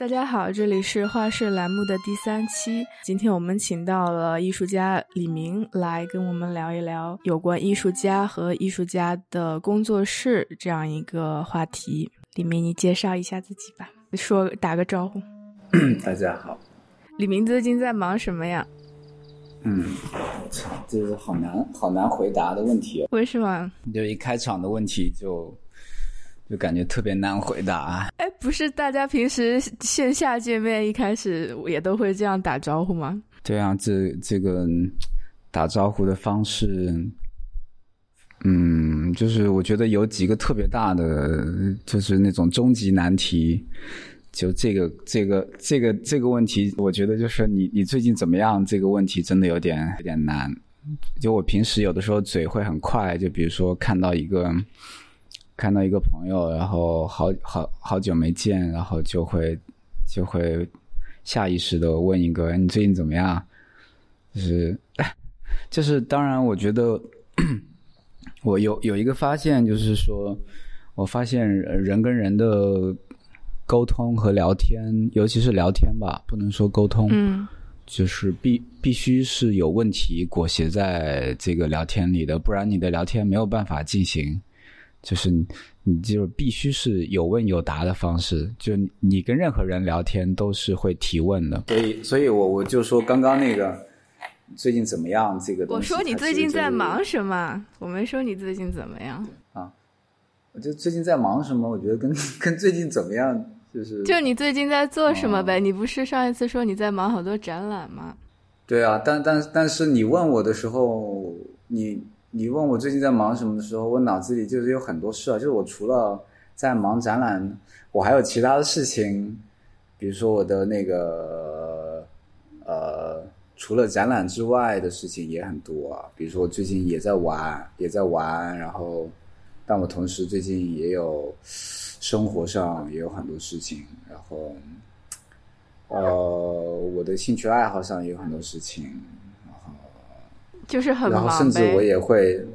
大家好，这里是画室栏目的第三期。今天我们请到了艺术家李明来跟我们聊一聊有关艺术家和艺术家的工作室这样一个话题。李明，你介绍一下自己吧，说打个招呼。大家好，李明最近在忙什么呀？嗯，我操，这是好难好难回答的问题。为什么？就一开场的问题就。就感觉特别难回答。哎，不是大家平时线下见面一开始也都会这样打招呼吗？对啊，这这个打招呼的方式，嗯，就是我觉得有几个特别大的，就是那种终极难题。就这个这个这个这个问题，我觉得就是你你最近怎么样？这个问题真的有点有点难。就我平时有的时候嘴会很快，就比如说看到一个。看到一个朋友，然后好好好久没见，然后就会就会下意识的问一个：“你最近怎么样？”就是 就是，当然，我觉得 我有有一个发现，就是说，我发现人跟人的沟通和聊天，尤其是聊天吧，不能说沟通，嗯，就是必必须是有问题裹挟在这个聊天里的，不然你的聊天没有办法进行。就是你，就必须是有问有答的方式。就你跟任何人聊天都是会提问的。所以，所以我我就说刚刚那个最近怎么样？这个我说你最近在忙什么？我没说你最近怎么样啊？我就最近在忙什么？我觉得跟 跟最近怎么样就是就你最近在做什么呗？你不是上一次说你在忙好多展览吗？对啊，但但但是你问我的时候，你。你问我最近在忙什么的时候，我脑子里就是有很多事啊。就是我除了在忙展览，我还有其他的事情，比如说我的那个呃，除了展览之外的事情也很多啊。比如说我最近也在玩，也在玩，然后，但我同时最近也有生活上也有很多事情，然后，呃，我的兴趣爱好上也有很多事情。就是很忙然后甚至我也会，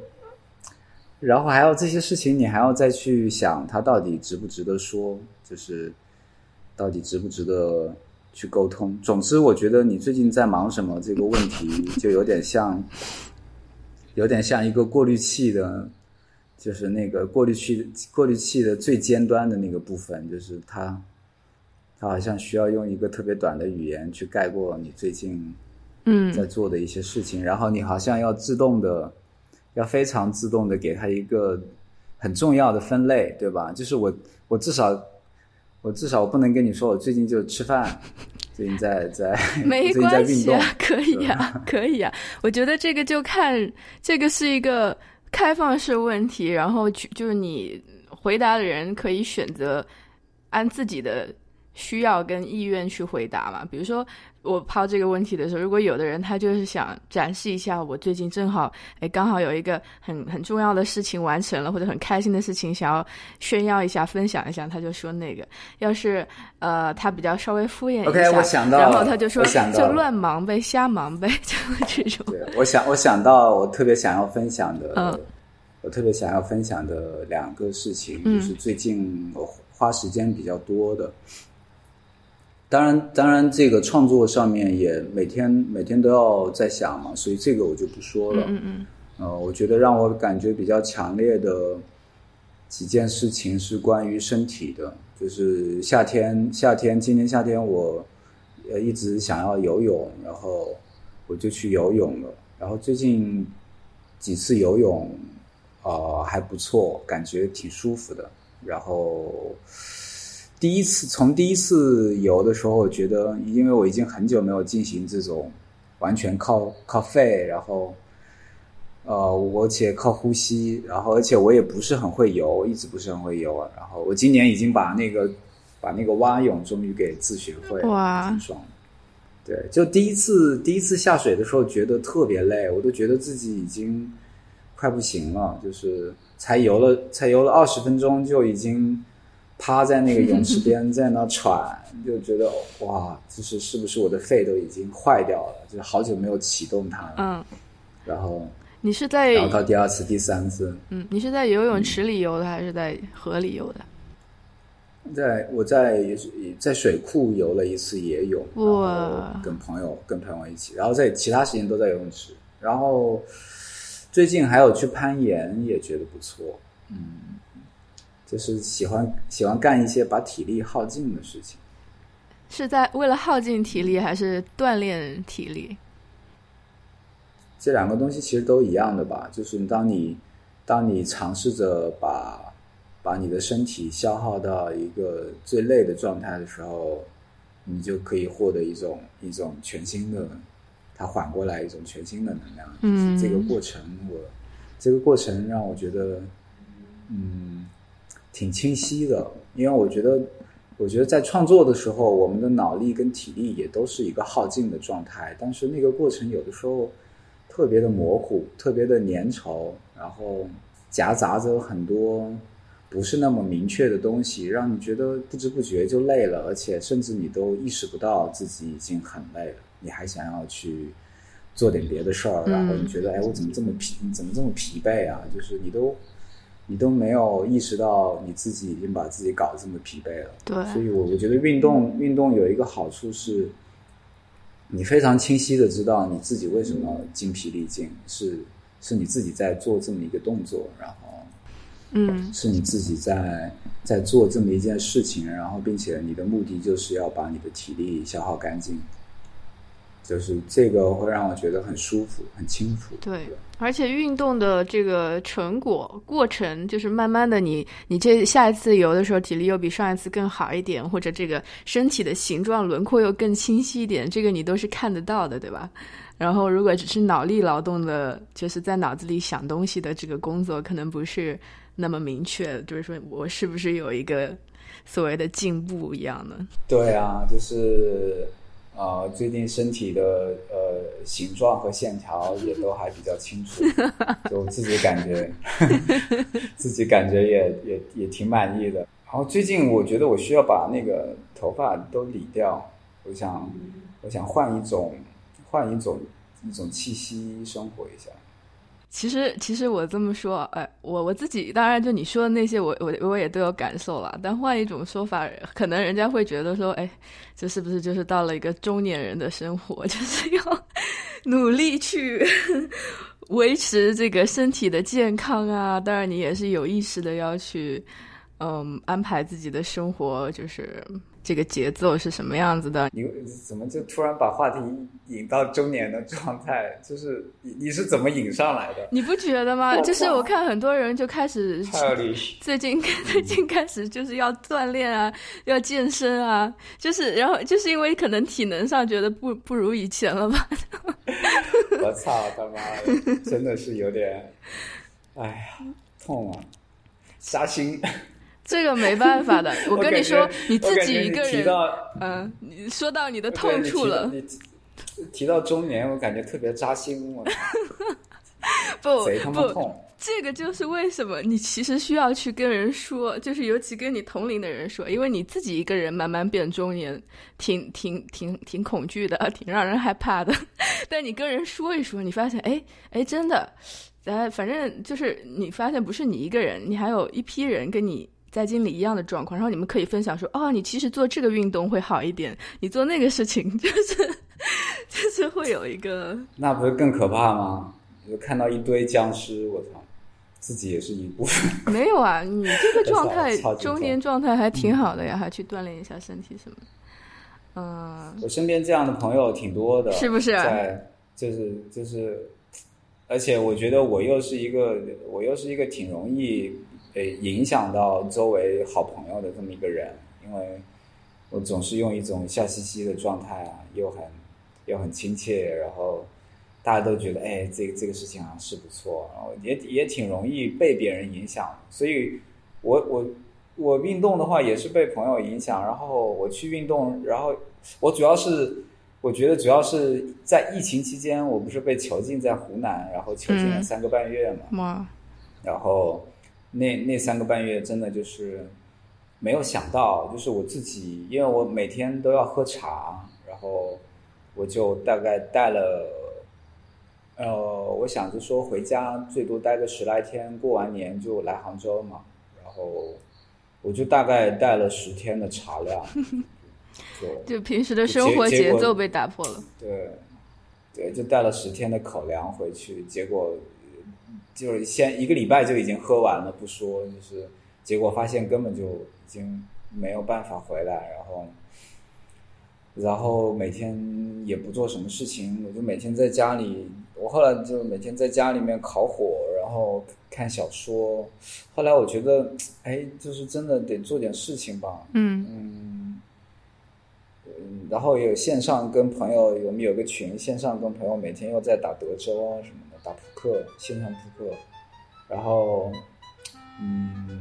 然后还有这些事情，你还要再去想，它到底值不值得说，就是到底值不值得去沟通。总之，我觉得你最近在忙什么这个问题，就有点像，有点像一个过滤器的，就是那个过滤器过滤器的最尖端的那个部分，就是它，它好像需要用一个特别短的语言去概括你最近。嗯，在做的一些事情，然后你好像要自动的，要非常自动的给他一个很重要的分类，对吧？就是我，我至少，我至少我不能跟你说我最近就吃饭，最近在在没关系啊，可以啊，可以啊。我觉得这个就看这个是一个开放式问题，然后就是你回答的人可以选择按自己的需要跟意愿去回答嘛，比如说。我抛这个问题的时候，如果有的人他就是想展示一下，我最近正好哎刚好有一个很很重要的事情完成了，或者很开心的事情想要炫耀一下、分享一下，他就说那个。要是呃他比较稍微敷衍一下，然后他就说就乱忙呗、瞎忙呗，就这种。对，我想我想到我特别想要分享的，嗯，我特别想要分享的两个事情，就是最近我花时间比较多的。当然，当然，这个创作上面也每天每天都要在想嘛，所以这个我就不说了。嗯嗯。呃，我觉得让我感觉比较强烈的几件事情是关于身体的，就是夏天，夏天，今年夏天我呃一直想要游泳，然后我就去游泳了。然后最近几次游泳啊还不错，感觉挺舒服的。然后。第一次从第一次游的时候，我觉得，因为我已经很久没有进行这种完全靠靠肺，然后，呃，而且靠呼吸，然后，而且我也不是很会游，一直不是很会游啊。然后我今年已经把那个把那个蛙泳终于给自学会了，哇，挺爽。对，就第一次第一次下水的时候，觉得特别累，我都觉得自己已经快不行了，就是才游了才游了二十分钟就已经。趴在那个泳池 边，在那喘，就觉得哇，就是是不是我的肺都已经坏掉了？就是好久没有启动它了。嗯，然后你是在然后到第二次、第三次，嗯，你是在游泳池里游的还是在河里游的？在我在在水库游了一次野泳，哇，跟朋友跟朋友一起，然后在其他时间都在游泳池，然后最近还有去攀岩，也觉得不错，嗯，就是喜欢喜欢干一些把体力耗尽的事情，是在为了耗尽体力还是锻炼体力？这两个东西其实都一样的吧，就是当你当你尝试着把。把你的身体消耗到一个最累的状态的时候，你就可以获得一种一种全新的，它缓过来一种全新的能量。嗯，这个过程我这个过程让我觉得，嗯，挺清晰的。因为我觉得，我觉得在创作的时候，我们的脑力跟体力也都是一个耗尽的状态。但是那个过程有的时候特别的模糊，特别的粘稠，然后夹杂着很多。不是那么明确的东西，让你觉得不知不觉就累了，而且甚至你都意识不到自己已经很累了，你还想要去做点别的事儿，然后你觉得，哎，我怎么这么疲，怎么这么疲惫啊？就是你都你都没有意识到你自己已经把自己搞得这么疲惫了。对，所以我我觉得运动运动有一个好处是，你非常清晰的知道你自己为什么精疲力尽，是是你自己在做这么一个动作，然后。嗯，是你自己在在做这么一件事情，然后并且你的目的就是要把你的体力消耗干净，就是这个会让我觉得很舒服、很轻浮。对，而且运动的这个成果过程，就是慢慢的，你你这下一次游的时候，体力又比上一次更好一点，或者这个身体的形状轮廓又更清晰一点，这个你都是看得到的，对吧？然后如果只是脑力劳动的，就是在脑子里想东西的这个工作，可能不是。那么明确，就是说我是不是有一个所谓的进步一样的？对啊，就是呃，最近身体的呃形状和线条也都还比较清楚，就自己感觉 自己感觉也也也挺满意的。然后最近我觉得我需要把那个头发都理掉，我想我想换一种换一种一种气息生活一下。其实，其实我这么说，哎，我我自己当然就你说的那些，我我我也都有感受了。但换一种说法，可能人家会觉得说，哎，这是不是就是到了一个中年人的生活，就是要努力去 维持这个身体的健康啊？当然，你也是有意识的要去，嗯，安排自己的生活，就是。这个节奏是什么样子的？你怎么就突然把话题引到中年的状态？就是你你是怎么引上来的？你不觉得吗？就是我看很多人就开始最近 最近开始就是要锻炼啊，要健身啊，就是然后就是因为可能体能上觉得不不如以前了吧？我操他妈的，真的是有点，哎呀，痛啊，扎心。这个没办法的，我跟你说，你自己一个人，嗯，你说到你的痛处了。提到中年，我感觉特别扎心。我 不贼他妈痛！这个就是为什么你其实需要去跟人说，就是尤其跟你同龄的人说，因为你自己一个人慢慢变中年，挺挺挺挺恐惧的，挺让人害怕的。但你跟人说一说，你发现，哎哎，真的，哎，反正就是你发现不是你一个人，你还有一批人跟你。在经历一样的状况，然后你们可以分享说：“哦，你其实做这个运动会好一点，你做那个事情 就是就是会有一个……那不是更可怕吗？就看到一堆僵尸，我操，自己也是一部分。没有啊，你这个状态，中年状态还挺好的呀，还去锻炼一下身体什么的。嗯，我身边这样的朋友挺多的，是不是？在就是就是，而且我觉得我又是一个，我又是一个挺容易。被影响到周围好朋友的这么一个人，因为我总是用一种笑嘻嘻的状态啊，又很又很亲切，然后大家都觉得哎，这个这个事情好像是不错，然后也也挺容易被别人影响，所以我我我运动的话也是被朋友影响，然后我去运动，然后我主要是我觉得主要是在疫情期间，我不是被囚禁在湖南，然后囚禁了三个半月嘛，然后。那那三个半月真的就是没有想到，就是我自己，因为我每天都要喝茶，然后我就大概带了，呃，我想着说回家最多待个十来天，过完年就来杭州嘛。然后我就大概带了十天的茶量，就平时的生活节奏被打破了。对，对，就带了十天的口粮回去，结果就是先一个礼拜就已经喝完了，不说，就是结果发现根本就已经没有办法回来，然后。然后每天也不做什么事情，我就每天在家里。我后来就每天在家里面烤火，然后看小说。后来我觉得，哎，就是真的得做点事情吧。嗯嗯。然后也有线上跟朋友，我们有个群，线上跟朋友每天又在打德州啊什么的，打扑克，线上扑克。然后，嗯，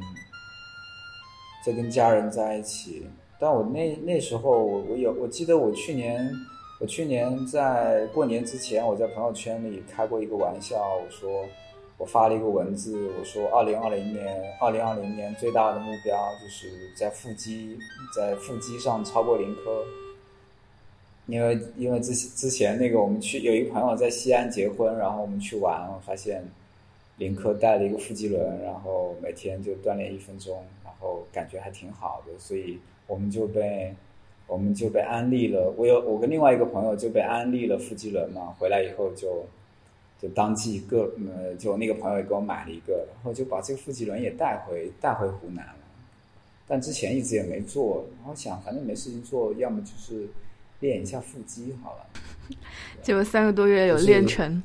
在跟家人在一起。但我那那时候，我有我记得我去年，我去年在过年之前，我在朋友圈里开过一个玩笑，我说我发了一个文字，我说二零二零年，二零二零年最大的目标就是在腹肌在腹肌上超过零科，因为因为之之前那个我们去有一个朋友在西安结婚，然后我们去玩，发现林科带了一个腹肌轮，然后每天就锻炼一分钟，然后感觉还挺好的，所以。我们就被，我们就被安利了。我有我跟另外一个朋友就被安利了腹肌轮嘛。回来以后就，就当即各呃，就那个朋友也给我买了一个，然后就把这个腹肌轮也带回带回湖南了。但之前一直也没做，然后想反正没事情做，要么就是练一下腹肌好了。结果三个多月有练成。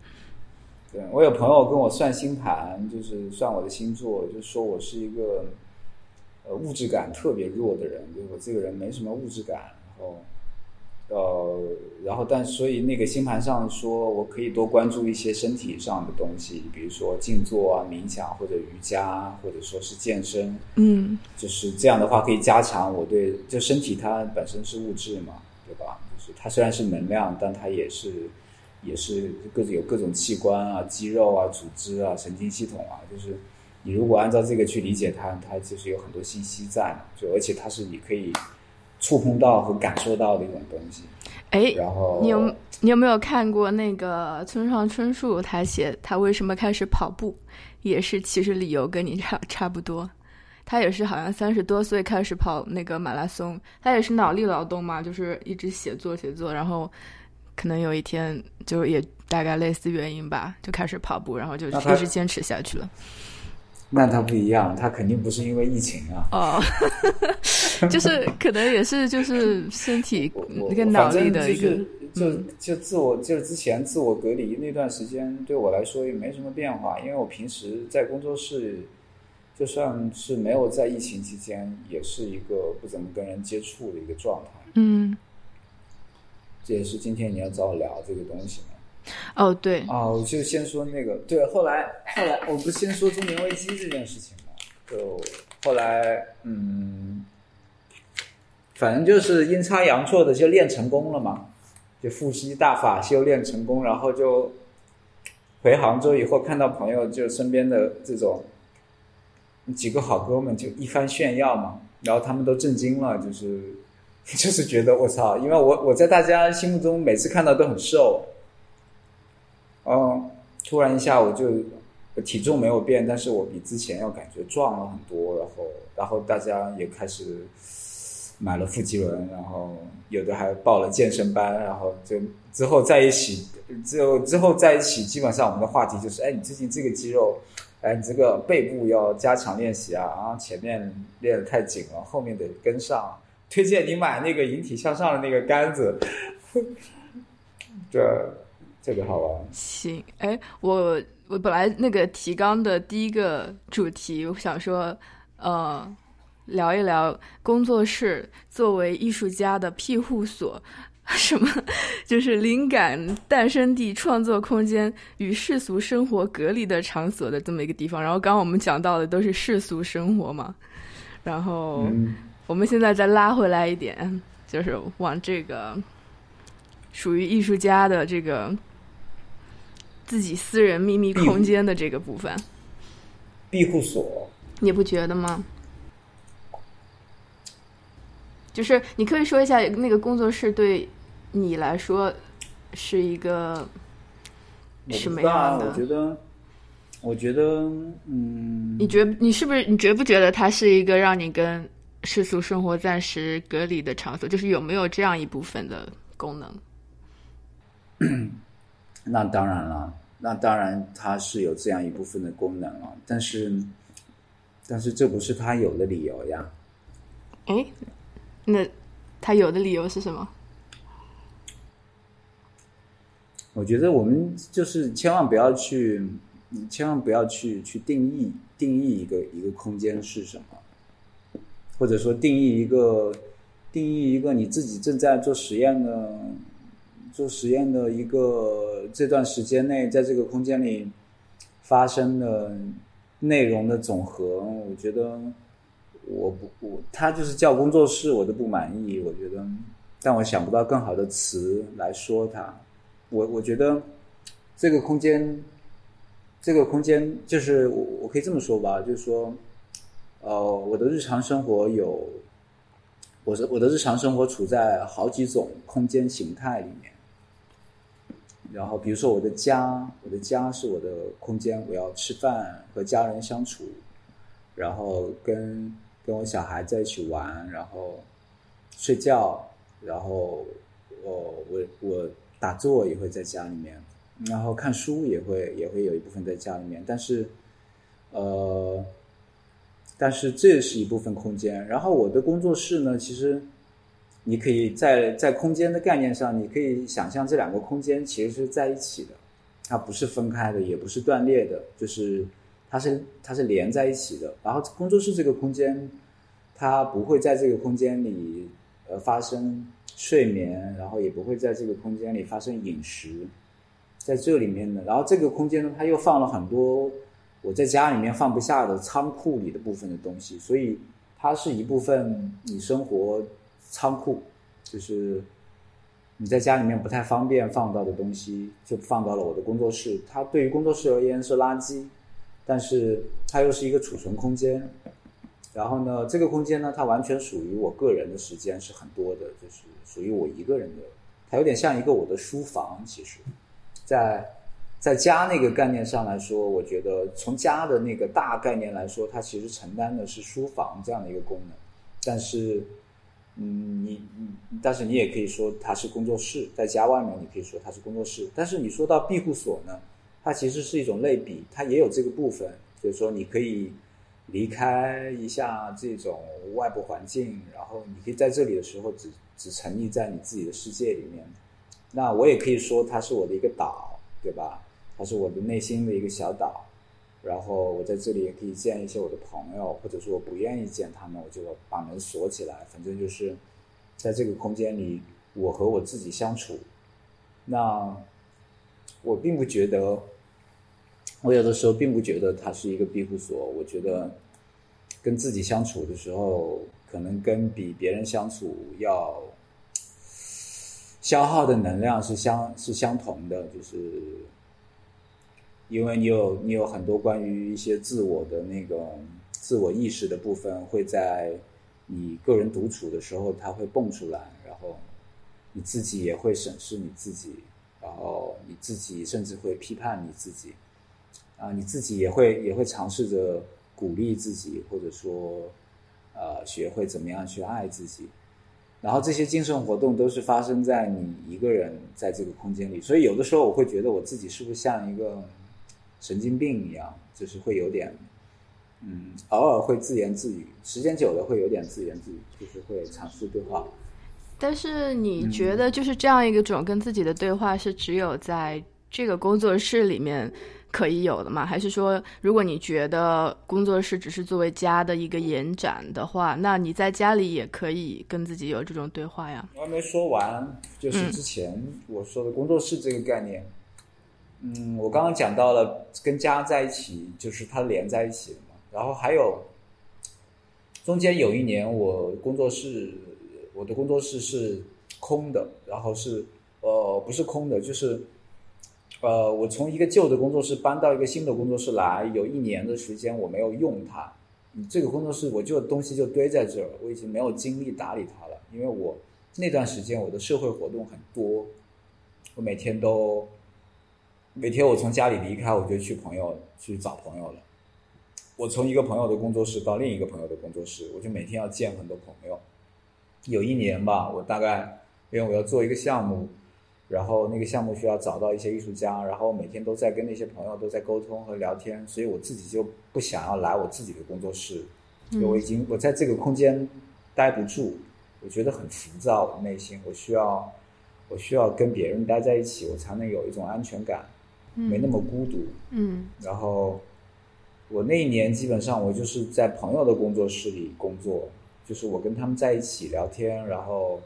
对我有朋友跟我算星盘，就是算我的星座，就说我是一个。呃，物质感特别弱的人，就我这个人没什么物质感，然后，呃，然后但所以那个星盘上说我可以多关注一些身体上的东西，比如说静坐啊、冥想或者瑜伽，或者说是健身，嗯，就是这样的话可以加强我对就身体它本身是物质嘛，对吧？就是它虽然是能量，但它也是也是各种有各种器官啊、肌肉啊、组织啊、神经系统啊，就是。你如果按照这个去理解它，它就是有很多信息在，就而且它是你可以触碰到和感受到的一种东西。哎，然后你有你有没有看过那个村上春树？他写他为什么开始跑步，也是其实理由跟你差差不多。他也是好像三十多岁开始跑那个马拉松，他也是脑力劳动嘛，就是一直写作写作，然后可能有一天就也大概类似原因吧，就开始跑步，然后就一直坚持下去了。那他不一样，他肯定不是因为疫情啊。哦，就是可能也是就是身体那个脑力的一个，就就自我就是之前自我隔离那段时间，对我来说也没什么变化，因为我平时在工作室，就算是没有在疫情期间，也是一个不怎么跟人接触的一个状态。嗯，这也是今天你要找我聊这个东西。哦，对，哦，我就先说那个，对，后来，后来，我不先说中年危机这件事情嘛，就后来，嗯，反正就是阴差阳错的就练成功了嘛，就腹肌大法修炼成功，然后就回杭州以后看到朋友，就身边的这种几个好哥们就一番炫耀嘛，然后他们都震惊了，就是 就是觉得我操，因为我我在大家心目中每次看到都很瘦。嗯，突然一下我就体重没有变，但是我比之前要感觉壮了很多，然后然后大家也开始买了腹肌轮，然后有的还报了健身班，然后就之后在一起，之后之后在一起，基本上我们的话题就是，哎，你最近这个肌肉，哎，你这个背部要加强练习啊，啊，前面练的太紧了，后面得跟上，推荐你买那个引体向上的那个杆子，对。这个好玩。行，哎，我我本来那个提纲的第一个主题，我想说，呃，聊一聊工作室作为艺术家的庇护所，什么就是灵感诞生地、创作空间与世俗生活隔离的场所的这么一个地方。然后刚刚我们讲到的都是世俗生活嘛，然后我们现在再拉回来一点，就是往这个属于艺术家的这个。自己私人秘密空间的这个部分，庇护所，你不觉得吗？就是你可以说一下那个工作室对你来说是一个什么样的？我觉得，我觉得，嗯，你觉你是不是你觉不觉得它是一个让你跟世俗生活暂时隔离的场所？就是有没有这样一部分的功能？那当然了，那当然它是有这样一部分的功能了，但是，但是这不是它有的理由呀。哎，那它有的理由是什么？我觉得我们就是千万不要去。千万不要去去定义定义一个一个空间是什么，或者说定义一个定义一个你自己正在做实验的做实验的一个这段时间内在这个空间里发生的内容的总和。我觉得我不我他就是叫工作室，我都不满意。我觉得，但我想不到更好的词来说它。我我觉得这个空间。这个空间就是我，我可以这么说吧，就是说，呃，我的日常生活有，我的我的日常生活处在好几种空间形态里面。然后，比如说我的家，我的家是我的空间，我要吃饭和家人相处，然后跟跟我小孩在一起玩，然后睡觉，然后我我我打坐也会在家里面。然后看书也会也会有一部分在家里面，但是，呃，但是这是一部分空间。然后我的工作室呢，其实你可以在在空间的概念上，你可以想象这两个空间其实是在一起的，它不是分开的，也不是断裂的，就是它是它是连在一起的。然后工作室这个空间，它不会在这个空间里呃发生睡眠，然后也不会在这个空间里发生饮食。在这里面呢，然后这个空间呢，它又放了很多我在家里面放不下的仓库里的部分的东西，所以它是一部分你生活仓库，就是你在家里面不太方便放到的东西，就放到了我的工作室。它对于工作室而言是垃圾，但是它又是一个储存空间。然后呢，这个空间呢，它完全属于我个人的时间是很多的，就是属于我一个人的，它有点像一个我的书房，其实。在在家那个概念上来说，我觉得从家的那个大概念来说，它其实承担的是书房这样的一个功能。但是，嗯，你你，但是你也可以说它是工作室，在家外面你可以说它是工作室。但是你说到庇护所呢，它其实是一种类比，它也有这个部分，就是说你可以离开一下这种外部环境，然后你可以在这里的时候只只沉溺在你自己的世界里面。那我也可以说，它是我的一个岛，对吧？它是我的内心的一个小岛。然后我在这里也可以见一些我的朋友，或者说我不愿意见他们，我就把门锁起来。反正就是在这个空间里，我和我自己相处。那我并不觉得，我有的时候并不觉得它是一个庇护所。我觉得跟自己相处的时候，可能跟比别人相处要。消耗的能量是相是相同的，就是因为你有你有很多关于一些自我的那个自我意识的部分，会在你个人独处的时候，它会蹦出来，然后你自己也会审视你自己，然后你自己甚至会批判你自己，啊，你自己也会也会尝试着鼓励自己，或者说呃，学会怎么样去爱自己。然后这些精神活动都是发生在你一个人在这个空间里，所以有的时候我会觉得我自己是不是像一个神经病一样，就是会有点，嗯，偶尔会自言自语，时间久了会有点自言自语，就是会尝试对话。但是你觉得就是这样一个种跟自己的对话是只有在这个工作室里面？可以有的吗？还是说，如果你觉得工作室只是作为家的一个延展的话，那你在家里也可以跟自己有这种对话呀？我还没说完，就是之前我说的工作室这个概念。嗯，我刚刚讲到了跟家在一起，就是它连在一起的嘛。然后还有中间有一年，我工作室我的工作室是空的，然后是呃不是空的，就是。呃，我从一个旧的工作室搬到一个新的工作室来，有一年的时间我没有用它。这个工作室我旧的东西就堆在这儿，我已经没有精力打理它了。因为我那段时间我的社会活动很多，我每天都每天我从家里离开，我就去朋友去找朋友了。我从一个朋友的工作室到另一个朋友的工作室，我就每天要见很多朋友。有一年吧，我大概因为我要做一个项目，然后那个项目需要找到一些艺术家，然后每天都在跟那些朋友都在沟通和聊天，所以我自己就不想要来我自己的工作室，我已经我在这个空间待不住，我觉得很浮躁，内心我需要我需要跟别人待在一起，我才能有一种安全感，没那么孤独。嗯，然后我那一年基本上我就是在朋友的工作室里工作。就是我跟他们在一起聊天，然后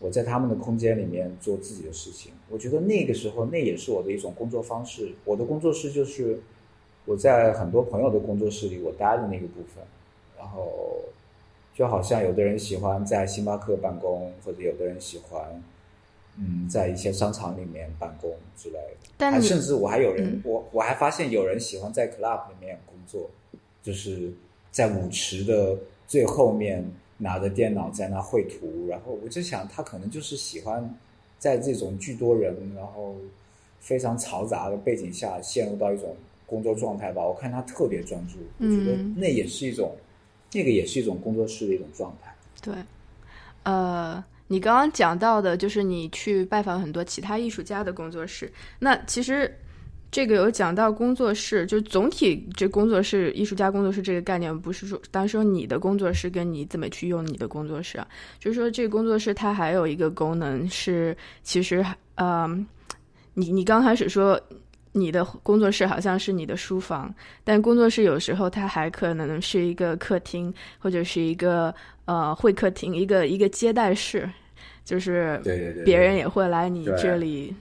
我在他们的空间里面做自己的事情。我觉得那个时候，那也是我的一种工作方式。我的工作室就是我在很多朋友的工作室里我待的那个部分。然后就好像有的人喜欢在星巴克办公，或者有的人喜欢嗯在一些商场里面办公之类的。但甚至我还有人，我我还发现有人喜欢在 club 里面工作，就是在舞池的。最后面拿着电脑在那绘图，然后我就想他可能就是喜欢在这种巨多人，然后非常嘈杂的背景下陷入到一种工作状态吧。我看他特别专注，我觉得那也是一种，那个也是一种工作室的一种状态。对，呃，你刚刚讲到的就是你去拜访很多其他艺术家的工作室，那其实。这个有讲到工作室，就总体这工作室、艺术家工作室这个概念，不是说单说你的工作室跟你怎么去用你的工作室啊，就是说这个工作室它还有一个功能是，其实，嗯，你你刚开始说你的工作室好像是你的书房，但工作室有时候它还可能是一个客厅，或者是一个呃会客厅，一个一个接待室，就是别人也会来你这里。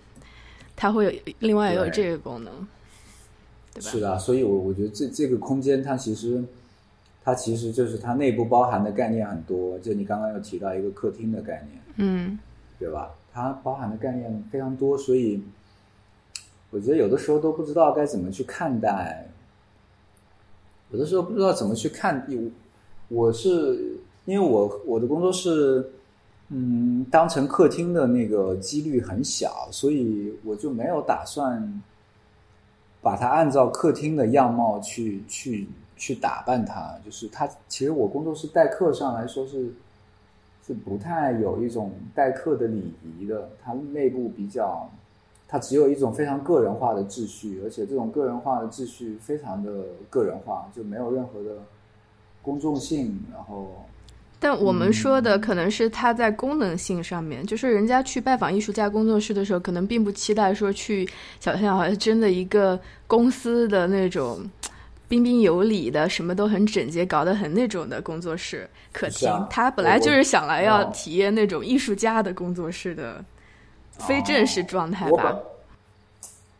它会有另外也有这个功能，对吧？是的，所以，我我觉得这这个空间它其实，它其实就是它内部包含的概念很多。就你刚刚又提到一个客厅的概念，嗯，对吧？它包含的概念非常多，所以我觉得有的时候都不知道该怎么去看待，有的时候不知道怎么去看。我是因为我我的工作室。嗯，当成客厅的那个几率很小，所以我就没有打算把它按照客厅的样貌去去去打扮它。就是它，其实我工作室待客上来说是是不太有一种待客的礼仪的。它内部比较，它只有一种非常个人化的秩序，而且这种个人化的秩序非常的个人化，就没有任何的公众性，然后。但我们说的可能是它在功能性上面，就是人家去拜访艺术家工作室的时候，可能并不期待说去想象好像真的一个公司的那种彬彬有礼的，什么都很整洁，搞得很那种的工作室客厅。他本来就是想来要体验那种艺术家的工作室的非正式状态吧？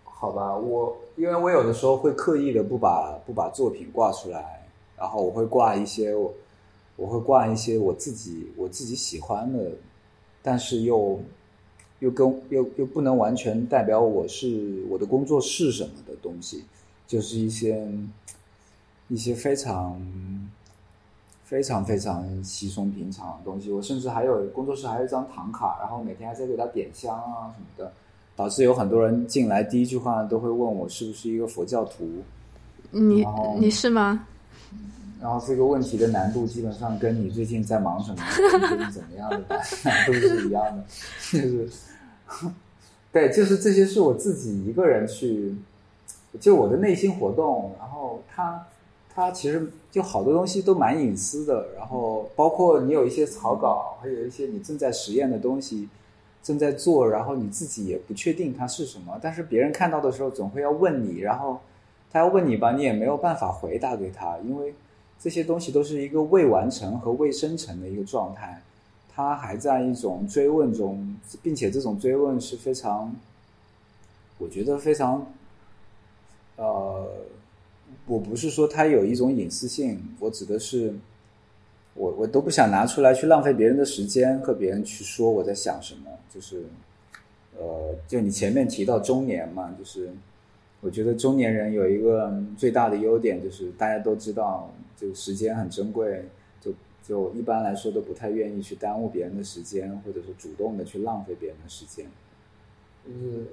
好吧，我因为我有的时候会刻意的不把不把作品挂出来，然后我会挂一些我。我会挂一些我自己我自己喜欢的，但是又又跟又又不能完全代表我是我的工作是什么的东西，就是一些一些非常非常非常稀松平常的东西。我甚至还有工作室还有一张唐卡，然后每天还在给他点香啊什么的，导致有很多人进来第一句话都会问我是不是一个佛教徒。你你是吗？然后这个问题的难度基本上跟你最近在忙什么、最近怎么样的难度是一样的，就是，对，就是这些是我自己一个人去，就我的内心活动。然后它，它其实就好多东西都蛮隐私的。然后包括你有一些草稿，还有一些你正在实验的东西正在做，然后你自己也不确定它是什么，但是别人看到的时候总会要问你，然后他要问你吧，你也没有办法回答给他，因为。这些东西都是一个未完成和未生成的一个状态，它还在一种追问中，并且这种追问是非常，我觉得非常，呃，我不是说它有一种隐私性，我指的是，我我都不想拿出来去浪费别人的时间和别人去说我在想什么，就是，呃，就你前面提到中年嘛，就是。我觉得中年人有一个最大的优点，就是大家都知道，就时间很珍贵，就就一般来说都不太愿意去耽误别人的时间，或者是主动的去浪费别人的时间。就是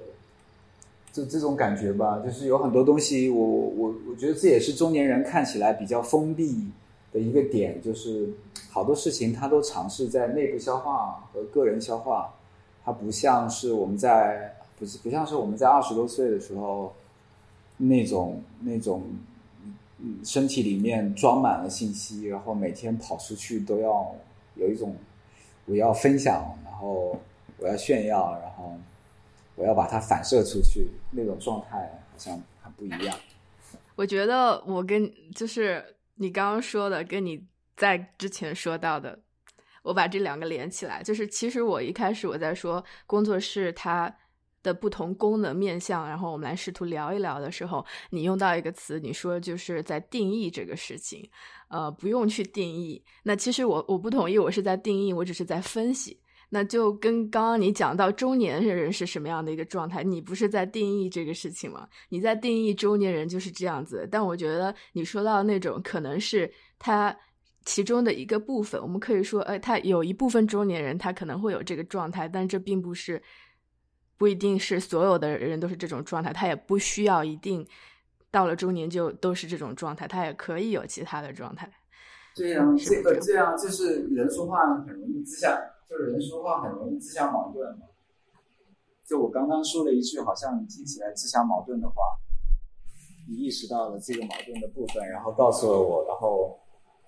就这种感觉吧，就是有很多东西，我我我觉得这也是中年人看起来比较封闭的一个点，就是好多事情他都尝试在内部消化和个人消化，它不像是我们在不是不像是我们在二十多岁的时候那种那种身体里面装满了信息，然后每天跑出去都要有一种我要分享，然后我要炫耀，然后。我要把它反射出去，那种状态好像很不一样。我觉得我跟就是你刚刚说的，跟你在之前说到的，我把这两个连起来，就是其实我一开始我在说工作室它的不同功能面向，然后我们来试图聊一聊的时候，你用到一个词，你说就是在定义这个事情，呃，不用去定义。那其实我我不同意，我是在定义，我只是在分析。那就跟刚刚你讲到中年人是什么样的一个状态，你不是在定义这个事情吗？你在定义中年人就是这样子。但我觉得你说到那种可能是他其中的一个部分，我们可以说，呃，他有一部分中年人他可能会有这个状态，但这并不是不一定是所有的人都是这种状态，他也不需要一定到了中年就都是这种状态，他也可以有其他的状态。对呀，这个这样就是人说话很容易自相。就是人说话很容易自相矛盾嘛。就我刚刚说了一句好像听起来自相矛盾的话，你意识到了这个矛盾的部分，然后告诉了我，然后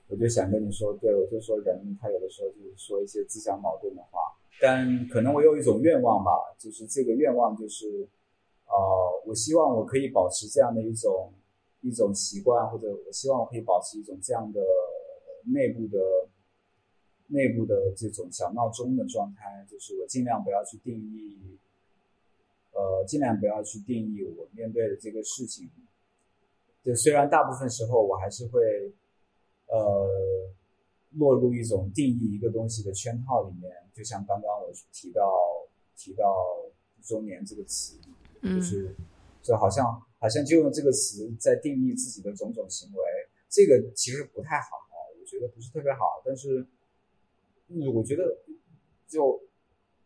我就想跟你说，对我就说人他有的时候就是说一些自相矛盾的话，但可能我有一种愿望吧，就是这个愿望就是，呃，我希望我可以保持这样的一种一种习惯，或者我希望我可以保持一种这样的内部的。内部的这种小闹钟的状态，就是我尽量不要去定义，呃，尽量不要去定义我面对的这个事情。就虽然大部分时候我还是会，呃，落入一种定义一个东西的圈套里面。就像刚刚我提到提到中年这个词，就是就好像好像就用这个词在定义自己的种种行为，这个其实不太好，我觉得不是特别好，但是。嗯，我觉得，就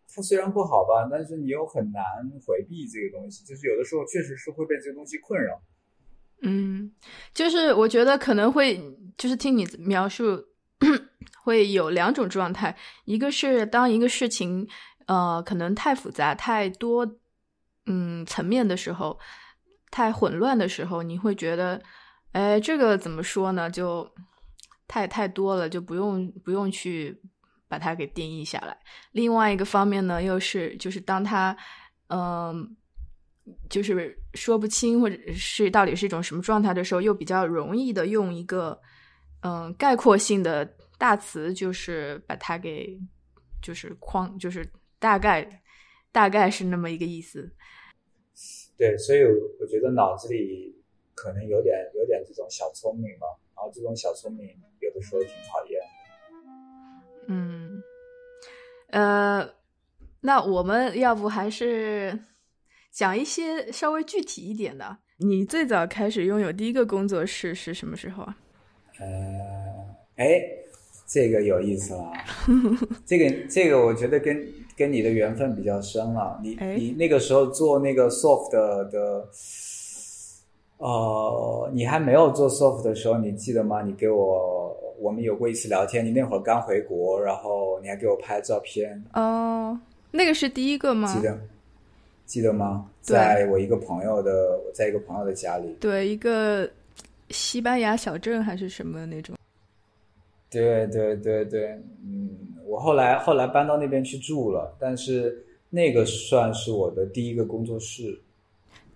它虽然不好吧，但是你又很难回避这个东西，就是有的时候确实是会被这个东西困扰。嗯，就是我觉得可能会，就是听你描述，会有两种状态，一个是当一个事情，呃，可能太复杂、太多，嗯，层面的时候，太混乱的时候，你会觉得，哎，这个怎么说呢？就太太多了，就不用不用去。把它给定义下来。另外一个方面呢，又是就是当他，嗯，就是说不清或者是到底是一种什么状态的时候，又比较容易的用一个嗯概括性的大词，就是把它给就是框，就是大概大概是那么一个意思。对，所以我觉得脑子里可能有点有点这种小聪明吧，然后这种小聪明有的时候挺讨厌。嗯，呃，那我们要不还是讲一些稍微具体一点的。你最早开始拥有第一个工作室是什么时候啊？呃，哎，这个有意思了。这个这个，我觉得跟跟你的缘分比较深了。你你那个时候做那个 soft 的，呃，你还没有做 soft 的时候，你记得吗？你给我。我们有过一次聊天，你那会儿刚回国，然后你还给我拍照片。哦，那个是第一个吗？记得，记得吗？在我一个朋友的，在一个朋友的家里。对，一个西班牙小镇还是什么那种。对对对对，嗯，我后来后来搬到那边去住了，但是那个算是我的第一个工作室。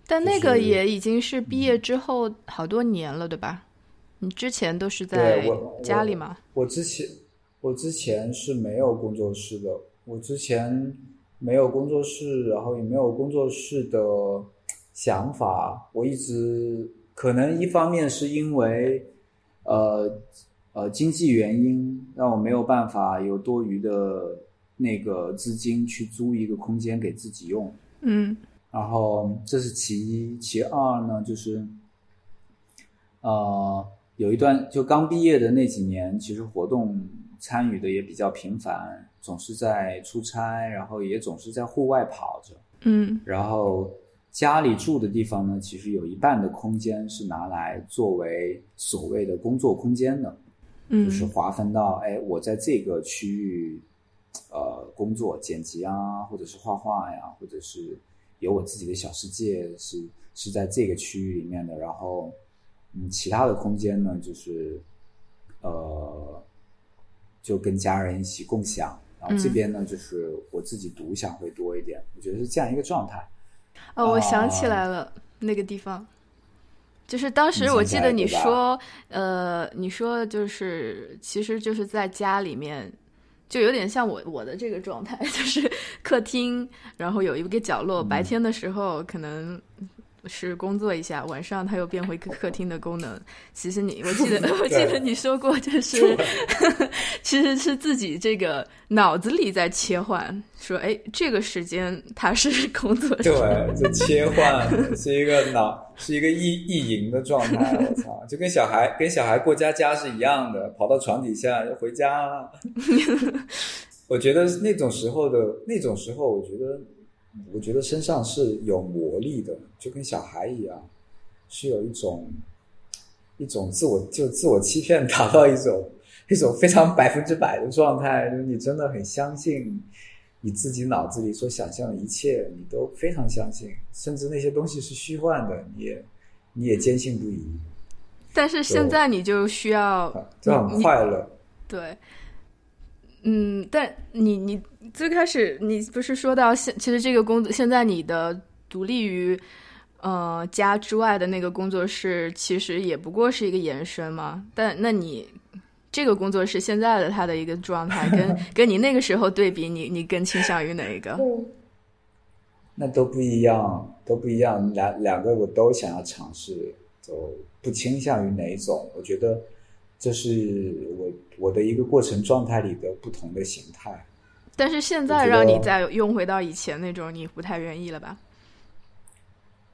但那个也已经是毕业之后好多年了，对吧？你之前都是在家里吗？我之前我之前是没有工作室的，我之前没有工作室，然后也没有工作室的想法。我一直可能一方面是因为呃呃经济原因，让我没有办法有多余的那个资金去租一个空间给自己用。嗯，然后这是其一，其二呢就是呃。有一段就刚毕业的那几年，其实活动参与的也比较频繁，总是在出差，然后也总是在户外跑着。嗯，然后家里住的地方呢，其实有一半的空间是拿来作为所谓的工作空间的，嗯，就是划分到，哎，我在这个区域，呃，工作剪辑啊，或者是画画呀，或者是有我自己的小世界，是是在这个区域里面的。然后，嗯，其他的空间呢，就是呃，就跟家人一起共享。然后这边呢，就是我自己独享会多一点。我觉得是这样一个状态。哦，我想起来了，那个地方，就是当时我记得你说，呃，你说就是，其实就是在家里面，就有点像我我的这个状态，就是客厅，然后有一个角落，白天的时候可能。是工作一下，晚上它又变回客厅的功能。其实你，我记得，我记得你说过，就是 其实是自己这个脑子里在切换，说，哎，这个时间它是工作。对，就切换是一个脑，是一个意意淫的状态。我操，就跟小孩跟小孩过家家是一样的，跑到床底下要回家了。我觉得那种时候的那种时候，我觉得。我觉得身上是有魔力的，就跟小孩一样，是有一种一种自我就自我欺骗，达到一种一种非常百分之百的状态，就是你真的很相信你自己脑子里所想象的一切，你都非常相信，甚至那些东西是虚幻的，你也你也坚信不疑。但是现在你就需要就很快乐，对。嗯，但你你最开始你不是说到现，其实这个工作现在你的独立于呃家之外的那个工作室，其实也不过是一个延伸嘛。但那你这个工作室现在的它的一个状态，跟跟你那个时候对比，你你更倾向于哪一个？那都不一样，都不一样。两两个我都想要尝试，就不倾向于哪一种。我觉得。这是我我的一个过程状态里的不同的形态，但是现在让你再用回到以前那种，你不太愿意了吧？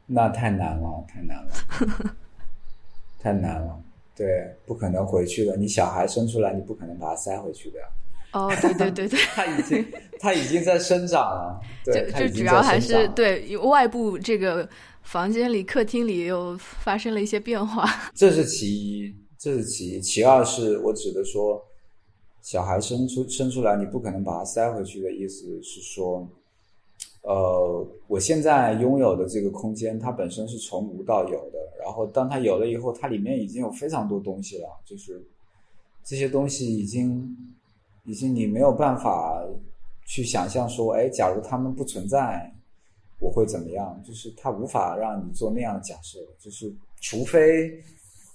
那太难了，太难了，太难了。对，不可能回去的。你小孩生出来，你不可能把它塞回去的呀。哦，对对对对，他已经他已经在生长了。对，就主要还是对外部这个房间里、客厅里又发生了一些变化。这是其一。这是其一，其二是我指的说，小孩生出生出来，你不可能把它塞回去的意思是说，呃，我现在拥有的这个空间，它本身是从无到有的，然后当它有了以后，它里面已经有非常多东西了，就是这些东西已经已经你没有办法去想象说，哎，假如它们不存在，我会怎么样？就是它无法让你做那样的假设，就是除非。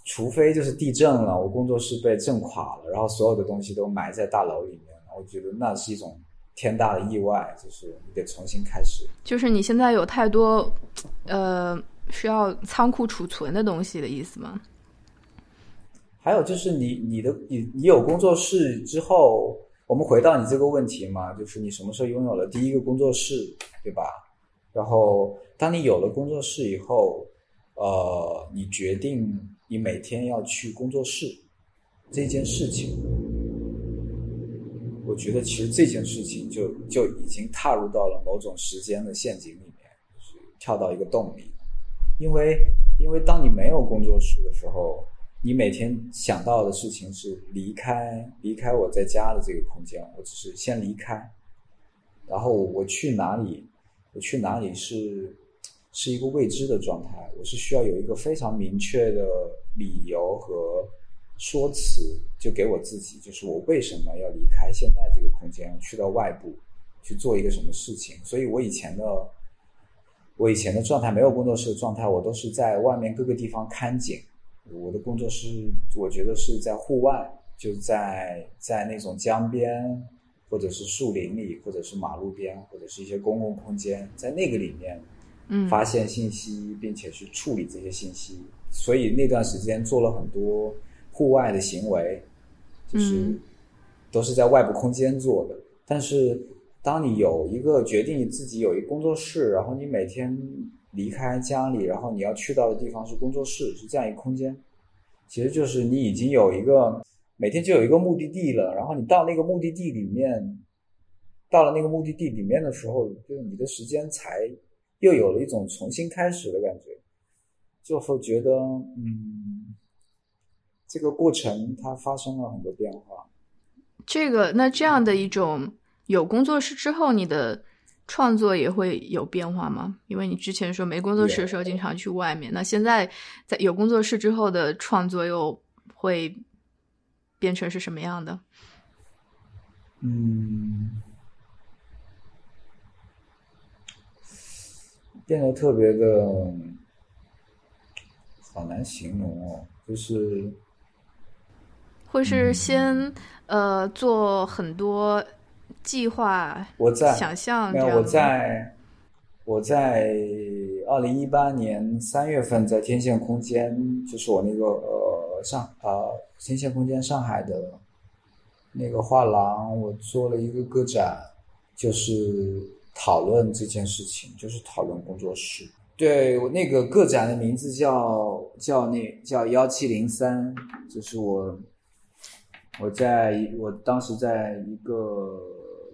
除非就是地震了，我工作室被震垮了，然后所有的东西都埋在大楼里面，我觉得那是一种天大的意外，就是你得重新开始。就是你现在有太多，呃，需要仓库储存的东西的意思吗？还有就是你你的你你有工作室之后，我们回到你这个问题嘛，就是你什么时候拥有了第一个工作室，对吧？然后当你有了工作室以后，呃，你决定。你每天要去工作室这件事情，我觉得其实这件事情就就已经踏入到了某种时间的陷阱里面，就是跳到一个洞里。因为因为当你没有工作室的时候，你每天想到的事情是离开离开我在家的这个空间，我只是先离开，然后我去哪里，我去哪里是。是一个未知的状态，我是需要有一个非常明确的理由和说辞，就给我自己，就是我为什么要离开现在这个空间，去到外部去做一个什么事情。所以我以前的我以前的状态，没有工作室的状态，我都是在外面各个地方看景。我的工作室，我觉得是在户外，就在在那种江边，或者是树林里，或者是马路边，或者是一些公共空间，在那个里面。发现信息，并且去处理这些信息，所以那段时间做了很多户外的行为，就是都是在外部空间做的。但是，当你有一个决定，你自己有一个工作室，然后你每天离开家里，然后你要去到的地方是工作室，是这样一个空间，其实就是你已经有一个每天就有一个目的地了。然后你到那个目的地里面，到了那个目的地里面的时候，就是你的时间才。又有了一种重新开始的感觉，就会觉得嗯，这个过程它发生了很多变化。这个那这样的一种有工作室之后，你的创作也会有变化吗？因为你之前说没工作室的时候经常去外面，那现在在有工作室之后的创作又会变成是什么样的？嗯。变得特别的，好难形容哦，就是会是先呃做很多计划，我在想象，没有我在我在二零一八年三月份在天线空间，就是我那个呃上呃天线空间上海的那个画廊，我做了一个个展，就是。讨论这件事情，就是讨论工作室。对我那个个展的名字叫叫那叫幺七零三，就是我我在我当时在一个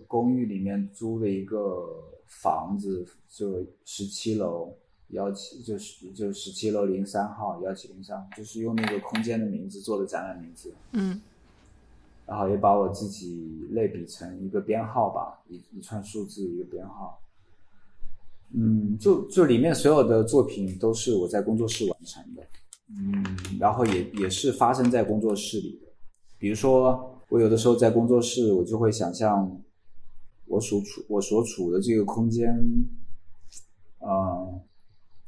公寓里面租了一个房子，就十七楼幺七，就是就十七楼零三号幺七零三，就是用那个空间的名字做的展览名字。嗯。然后也把我自己类比成一个编号吧，一一串数字一个编号。嗯，就就里面所有的作品都是我在工作室完成的，嗯，然后也也是发生在工作室里的。比如说，我有的时候在工作室，我就会想象我所处我所处的这个空间，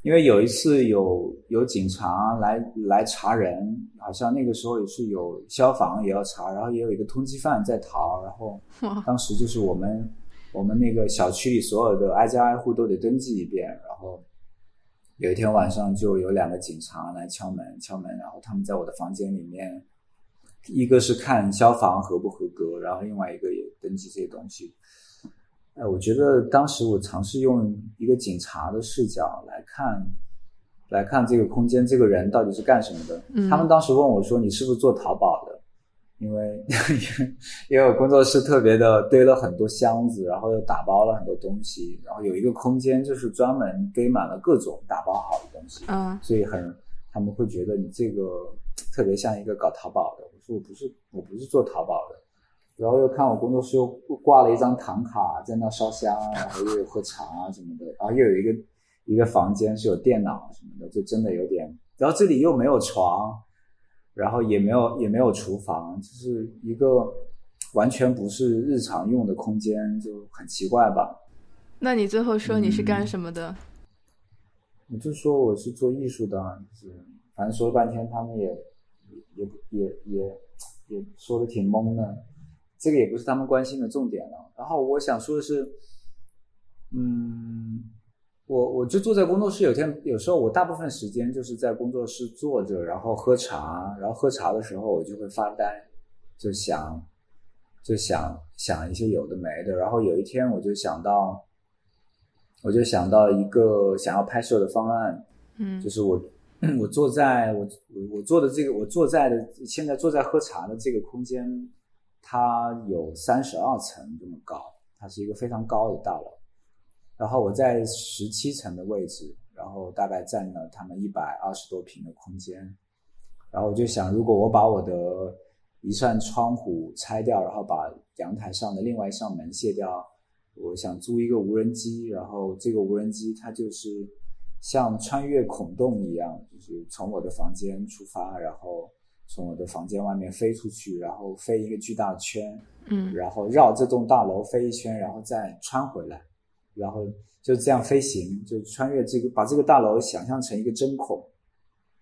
因为有一次有有警察来来查人，好像那个时候也是有消防也要查，然后也有一个通缉犯在逃，然后当时就是我们我们那个小区里所有的挨家挨户都得登记一遍，然后有一天晚上就有两个警察来敲门敲门，然后他们在我的房间里面，一个是看消防合不合格，然后另外一个也登记这些东西。哎，我觉得当时我尝试用一个警察的视角来看，来看这个空间，这个人到底是干什么的。他们当时问我说：“你是不是做淘宝的？”因为因为我工作室特别的堆了很多箱子，然后又打包了很多东西，然后有一个空间就是专门堆满了各种打包好的东西。嗯，所以很他们会觉得你这个特别像一个搞淘宝的。我说我不是，我不是做淘宝的。然后又看我工作室又挂了一张唐卡在那烧香，然后又有喝茶啊什么的，然后又有一个一个房间是有电脑什么的，就真的有点。然后这里又没有床，然后也没有也没有厨房，就是一个完全不是日常用的空间，就很奇怪吧？那你最后说你是干什么的？我就说我是做艺术的，就是反正说了半天，他们也也也也也说的挺懵的。这个也不是他们关心的重点了。然后我想说的是，嗯，我我就坐在工作室，有天有时候我大部分时间就是在工作室坐着，然后喝茶，然后喝茶的时候我就会发呆，就想就想想一些有的没的。然后有一天我就想到，我就想到一个想要拍摄的方案，嗯，就是我我坐在我我我坐的这个我坐在的现在坐在喝茶的这个空间。它有三十二层这么高，它是一个非常高的大楼。然后我在十七层的位置，然后大概占了他们一百二十多平的空间。然后我就想，如果我把我的一扇窗户拆掉，然后把阳台上的另外一扇门卸掉，我想租一个无人机，然后这个无人机它就是像穿越孔洞一样，就是从我的房间出发，然后。从我的房间外面飞出去，然后飞一个巨大的圈，嗯，然后绕这栋大楼飞一圈，然后再穿回来，然后就这样飞行，就穿越这个，把这个大楼想象成一个针孔，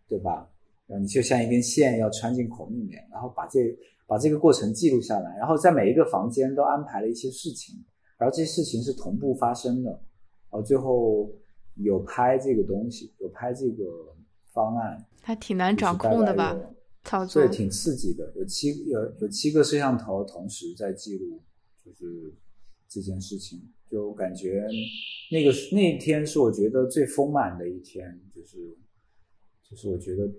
对吧？然后你就像一根线要穿进孔里面，然后把这把这个过程记录下来，然后在每一个房间都安排了一些事情，然后这些事情是同步发生的，然后最后有拍这个东西，有拍这个方案，还挺难掌控的吧？对，挺刺激的。有七有有七个摄像头同时在记录，就是这件事情，就感觉那个那一天是我觉得最丰满的一天，就是就是我觉得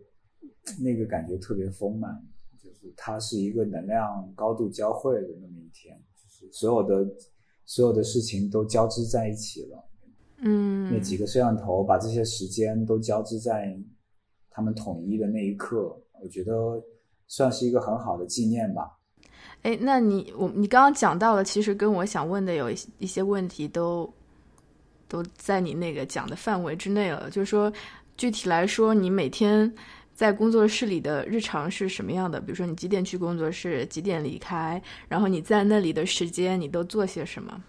那个感觉特别丰满，就是它是一个能量高度交汇的那么一天，就是所有的所有的事情都交织在一起了。嗯，那几个摄像头把这些时间都交织在他们统一的那一刻，我觉得算是一个很好的纪念吧。哎，那你我你刚刚讲到了，其实跟我想问的有一一些问题都都在你那个讲的范围之内了。就是说，具体来说，你每天在工作室里的日常是什么样的？比如说，你几点去工作室，几点离开，然后你在那里的时间，你都做些什么？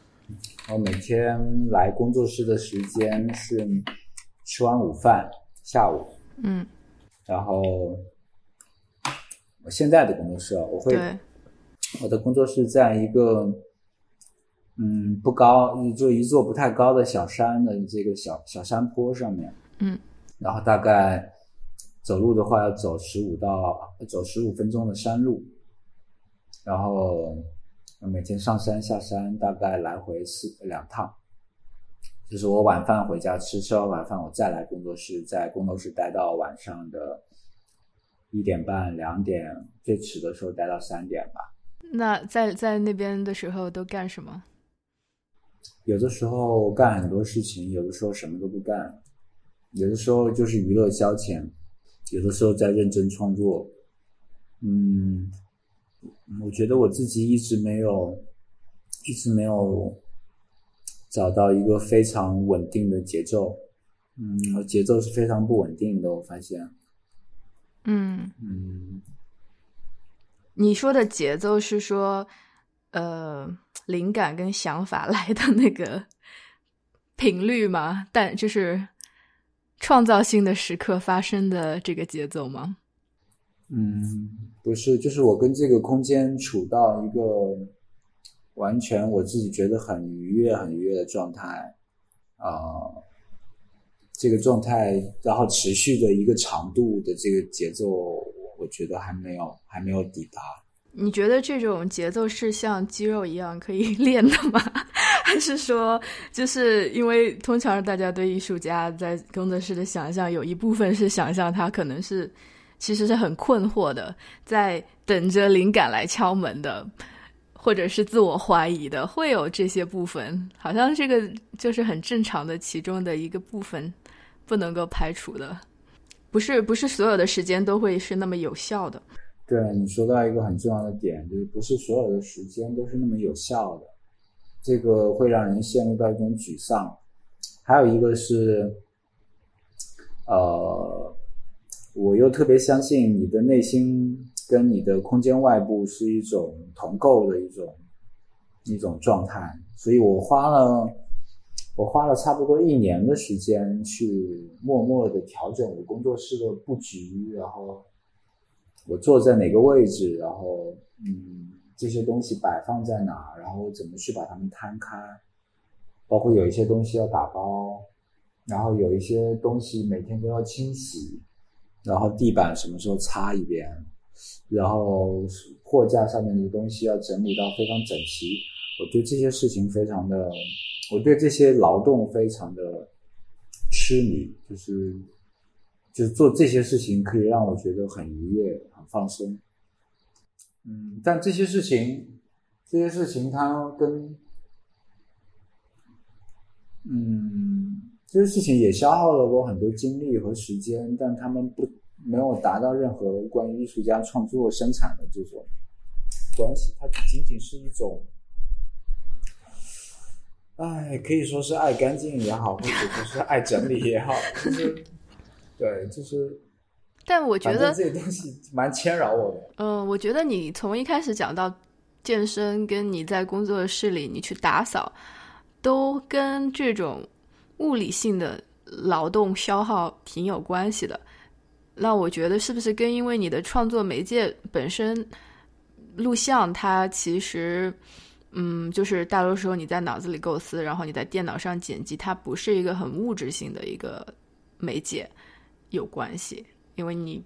我每天来工作室的时间是吃完午饭，下午，嗯，然后我现在的工作室，我会。我的工作室在一个，嗯，不高，就一座不太高的小山的这个小小山坡上面，嗯，然后大概走路的话要走十五到走十五分钟的山路，然后每天上山下山大概来回四两趟，就是我晚饭回家吃，吃完晚饭我再来工作室，在工作室待到晚上的一点半两点，最迟的时候待到三点吧。那在在那边的时候都干什么？有的时候干很多事情，有的时候什么都不干，有的时候就是娱乐消遣，有的时候在认真创作。嗯，我觉得我自己一直没有，一直没有找到一个非常稳定的节奏。嗯，节奏是非常不稳定的，我发现。嗯嗯。你说的节奏是说，呃，灵感跟想法来的那个 频率吗？但就是创造性的时刻发生的这个节奏吗？嗯，不是，就是我跟这个空间处到一个完全我自己觉得很愉悦、很愉悦的状态啊，这个状态，然后持续的一个长度的这个节奏。我觉得还没有，还没有抵达。你觉得这种节奏是像肌肉一样可以 练的吗？还是说，就是因为通常大家对艺术家在工作室的想象，有一部分是想象他可能是其实是很困惑的，在等着灵感来敲门的，或者是自我怀疑的，会有这些部分。好像这个就是很正常的其中的一个部分，不能够排除的。不是不是所有的时间都会是那么有效的。对你说到一个很重要的点，就是不是所有的时间都是那么有效的，这个会让人陷入到一种沮丧。还有一个是，呃，我又特别相信你的内心跟你的空间外部是一种同构的一种一种状态，所以我花了。我花了差不多一年的时间去默默的调整我工作室的布局，然后我坐在哪个位置，然后嗯这些东西摆放在哪，然后怎么去把它们摊开，包括有一些东西要打包，然后有一些东西每天都要清洗，然后地板什么时候擦一遍，然后货架上面的东西要整理到非常整齐，我对这些事情非常的。我对这些劳动非常的痴迷，就是就是做这些事情可以让我觉得很愉悦、很放松。嗯，但这些事情，这些事情它跟嗯这些事情也消耗了我很多精力和时间，但他们不没有达到任何关于艺术家创作生产的这种关系，它仅仅是一种。哎，可以说是爱干净也好，或者说是爱整理也好，就是，对，就是。但我觉得这些东西蛮牵扰我的。嗯，我觉得你从一开始讲到健身，跟你在工作室里你去打扫，都跟这种物理性的劳动消耗挺有关系的。那我觉得是不是跟因为你的创作媒介本身录像，它其实。嗯，就是大多时候你在脑子里构思，然后你在电脑上剪辑，它不是一个很物质性的一个媒介，有关系。因为你，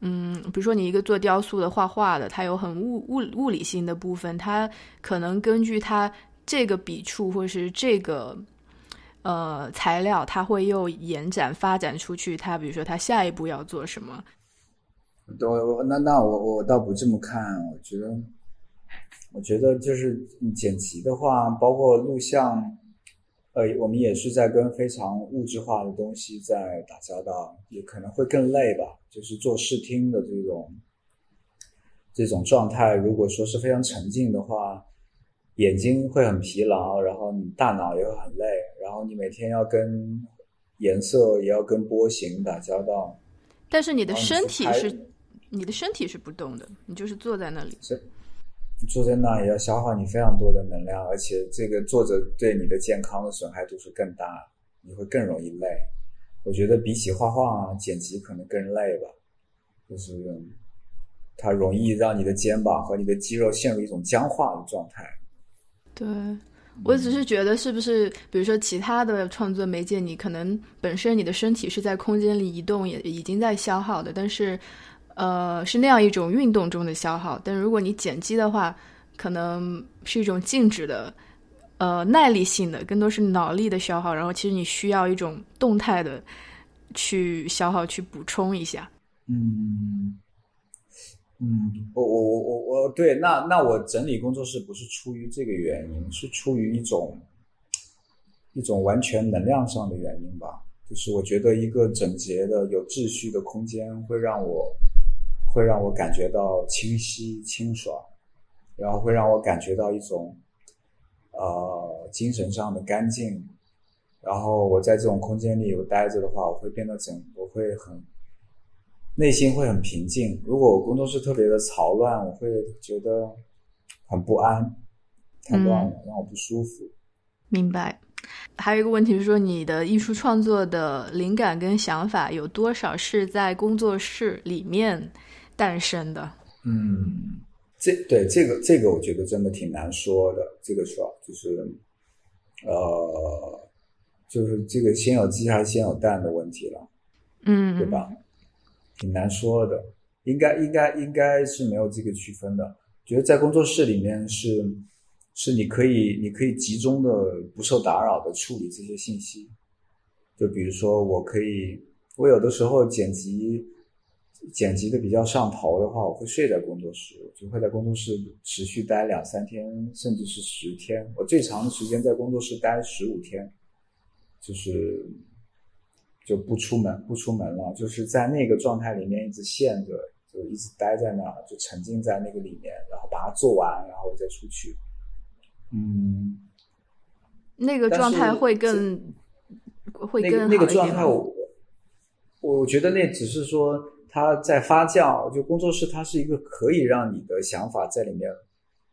嗯，比如说你一个做雕塑的、画画的，它有很物物物理性的部分，它可能根据它这个笔触或是这个呃材料，它会又延展发展出去。它比如说它下一步要做什么？我那那我我倒不这么看，我觉得。我觉得就是剪辑的话，包括录像，呃，我们也是在跟非常物质化的东西在打交道，也可能会更累吧。就是做视听的这种这种状态，如果说是非常沉静的话，眼睛会很疲劳，然后你大脑也会很累，然后你每天要跟颜色也要跟波形打交道。但是你的身体是，你的身体是不动的，你就是坐在那里。坐在那也要消耗你非常多的能量，而且这个坐着对你的健康的损害度是更大，你会更容易累。我觉得比起画画、剪辑可能更累吧，就是它容易让你的肩膀和你的肌肉陷入一种僵化的状态。对，我只是觉得是不是，比如说其他的创作媒介，你可能本身你的身体是在空间里移动，也已经在消耗的，但是。呃，是那样一种运动中的消耗，但如果你剪辑的话，可能是一种静止的，呃，耐力性的，更多是脑力的消耗。然后，其实你需要一种动态的去消耗，去补充一下。嗯，嗯，我我我我我对，那那我整理工作室不是出于这个原因，是出于一种一种完全能量上的原因吧。就是我觉得一个整洁的、有秩序的空间会让我。会让我感觉到清晰清爽，然后会让我感觉到一种，呃，精神上的干净。然后我在这种空间里我待着的话，我会变得整，我会很内心会很平静。如果我工作室特别的嘈乱，我会觉得很不安，太乱了，让我不舒服。明白。还有一个问题是说，你的艺术创作的灵感跟想法有多少是在工作室里面？诞生的，嗯，这对这个这个我觉得真的挺难说的，这个说就是，呃，就是这个先有鸡还是先有蛋的问题了，嗯，对吧？挺难说的，应该应该应该是没有这个区分的。觉得在工作室里面是是你可以你可以集中的不受打扰的处理这些信息，就比如说我可以我有的时候剪辑。剪辑的比较上头的话，我会睡在工作室，就会在工作室持续待两三天，甚至是十天。我最长的时间在工作室待十五天，就是就不出门，不出门了，就是在那个状态里面一直陷着，就一直待在那儿，就沉浸在那个里面，然后把它做完，然后我再出去。嗯，那个状态会更会更那个状态，我我觉得那只是说。它在发酵，就工作室，它是一个可以让你的想法在里面，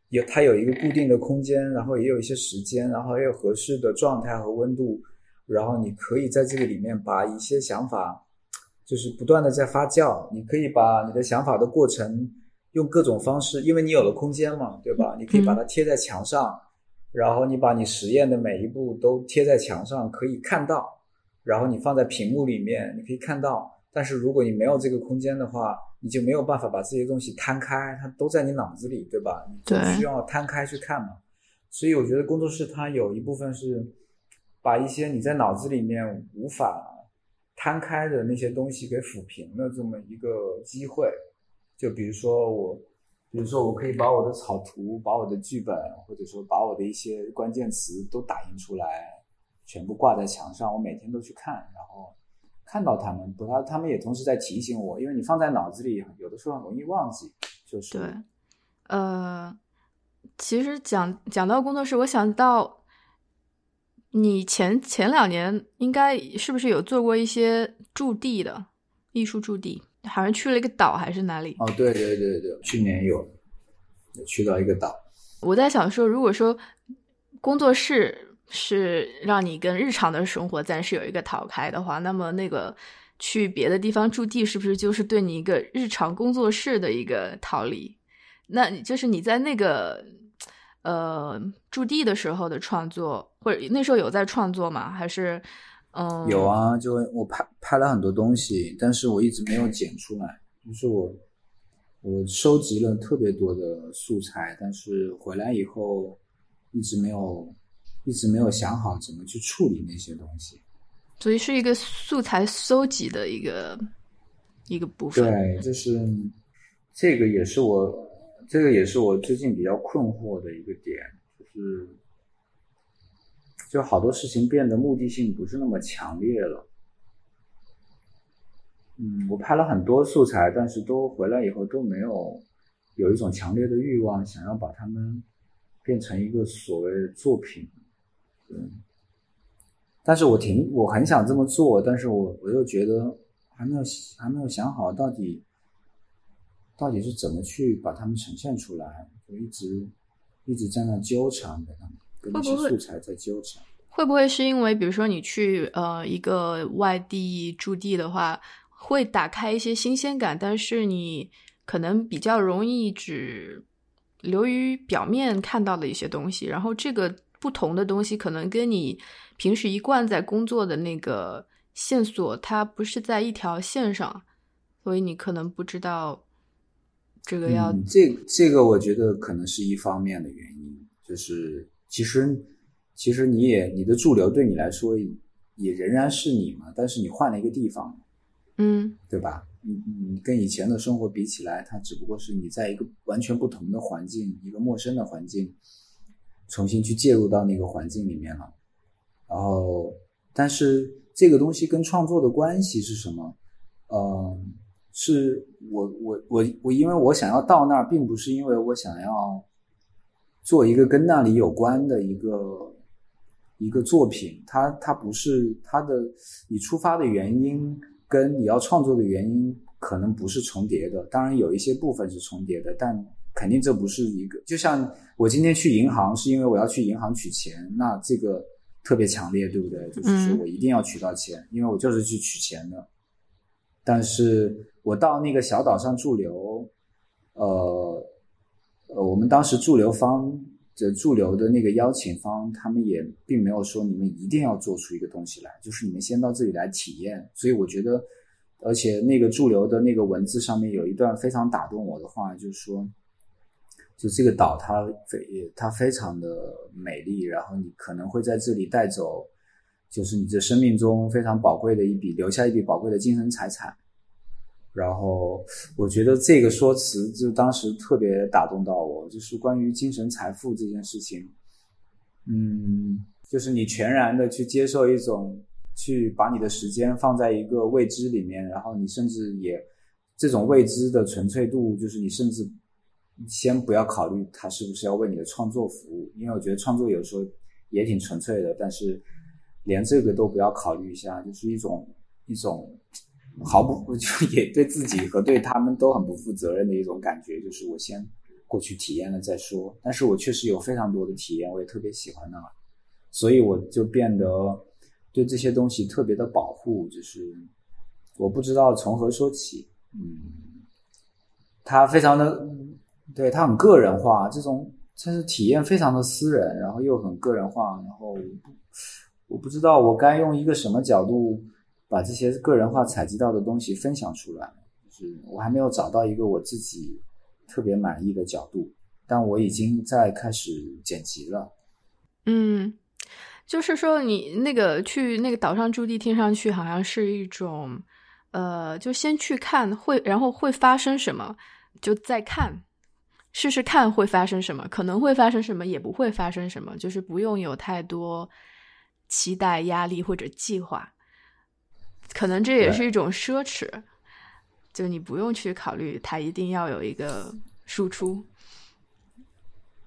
有它有一个固定的空间，然后也有一些时间，然后也有合适的状态和温度，然后你可以在这个里面把一些想法，就是不断的在发酵。你可以把你的想法的过程用各种方式，因为你有了空间嘛，对吧？你可以把它贴在墙上，然后你把你实验的每一步都贴在墙上，可以看到，然后你放在屏幕里面，你可以看到。但是如果你没有这个空间的话，你就没有办法把这些东西摊开，它都在你脑子里，对吧？你就需要摊开去看嘛。所以我觉得工作室它有一部分是把一些你在脑子里面无法摊开的那些东西给抚平的这么一个机会。就比如说我，比如说我可以把我的草图、把我的剧本，或者说把我的一些关键词都打印出来，全部挂在墙上，我每天都去看。看到他们，不，他他们也同时在提醒我，因为你放在脑子里，有的时候很容易忘记。就是对，呃，其实讲讲到工作室，我想到你前前两年应该是不是有做过一些驻地的艺术驻地？好像去了一个岛还是哪里？哦，对对对对，去年有去到一个岛。我在想说，如果说工作室。是让你跟日常的生活暂时有一个逃开的话，那么那个去别的地方驻地，是不是就是对你一个日常工作室的一个逃离？那就是你在那个呃驻地的时候的创作，或者那时候有在创作吗？还是嗯？有啊，就我拍拍了很多东西，但是我一直没有剪出来。就是我我收集了特别多的素材，但是回来以后一直没有。一直没有想好怎么去处理那些东西，所以是一个素材搜集的一个一个部分。对，就是这个也是我这个也是我最近比较困惑的一个点，就是就好多事情变得目的性不是那么强烈了。嗯，我拍了很多素材，但是都回来以后都没有有一种强烈的欲望，想要把它们变成一个所谓作品。嗯，但是我挺我很想这么做，但是我我又觉得还没有还没有想好到底到底是怎么去把它们呈现出来，就一直一直在那纠缠跟他们，跟那些素材在纠缠。会不会是因为比如说你去呃一个外地驻地的话？会打开一些新鲜感，但是你可能比较容易只流于表面看到的一些东西，然后这个不同的东西可能跟你平时一贯在工作的那个线索，它不是在一条线上，所以你可能不知道这个要这这个，我觉得可能是一方面的原因，就是其实其实你也你的驻留对你来说也仍然是你嘛，但是你换了一个地方。嗯，对吧？你你跟以前的生活比起来，它只不过是你在一个完全不同的环境，一个陌生的环境，重新去介入到那个环境里面了。然后，但是这个东西跟创作的关系是什么？嗯，是我我我我，因为我想要到那儿，并不是因为我想要做一个跟那里有关的一个一个作品，它它不是它的你出发的原因。跟你要创作的原因可能不是重叠的，当然有一些部分是重叠的，但肯定这不是一个。就像我今天去银行，是因为我要去银行取钱，那这个特别强烈，对不对？就是说我一定要取到钱，因为我就是去取钱的。但是我到那个小岛上驻留，呃，呃，我们当时驻留方。的驻留的那个邀请方，他们也并没有说你们一定要做出一个东西来，就是你们先到这里来体验。所以我觉得，而且那个驻留的那个文字上面有一段非常打动我的话，就是说，就这个岛它非它非常的美丽，然后你可能会在这里带走，就是你这生命中非常宝贵的一笔，留下一笔宝贵的精神财产。然后我觉得这个说辞就当时特别打动到我，就是关于精神财富这件事情，嗯，就是你全然的去接受一种，去把你的时间放在一个未知里面，然后你甚至也这种未知的纯粹度，就是你甚至先不要考虑它是不是要为你的创作服务，因为我觉得创作有时候也挺纯粹的，但是连这个都不要考虑一下，就是一种一种。毫不 就也对自己和对他们都很不负责任的一种感觉，就是我先过去体验了再说。但是我确实有非常多的体验，我也特别喜欢那，所以我就变得对这些东西特别的保护。就是我不知道从何说起，嗯，他非常的，对它很个人化，这种就是体验非常的私人，然后又很个人化，然后我不知道我该用一个什么角度。把这些个人化采集到的东西分享出来，就是我还没有找到一个我自己特别满意的角度，但我已经在开始剪辑了。嗯，就是说你那个去那个岛上驻地，听上去好像是一种，呃，就先去看会，然后会发生什么，就再看，试试看会发生什么，可能会发生什么，也不会发生什么，就是不用有太多期待、压力或者计划。可能这也是一种奢侈，就你不用去考虑它一定要有一个输出。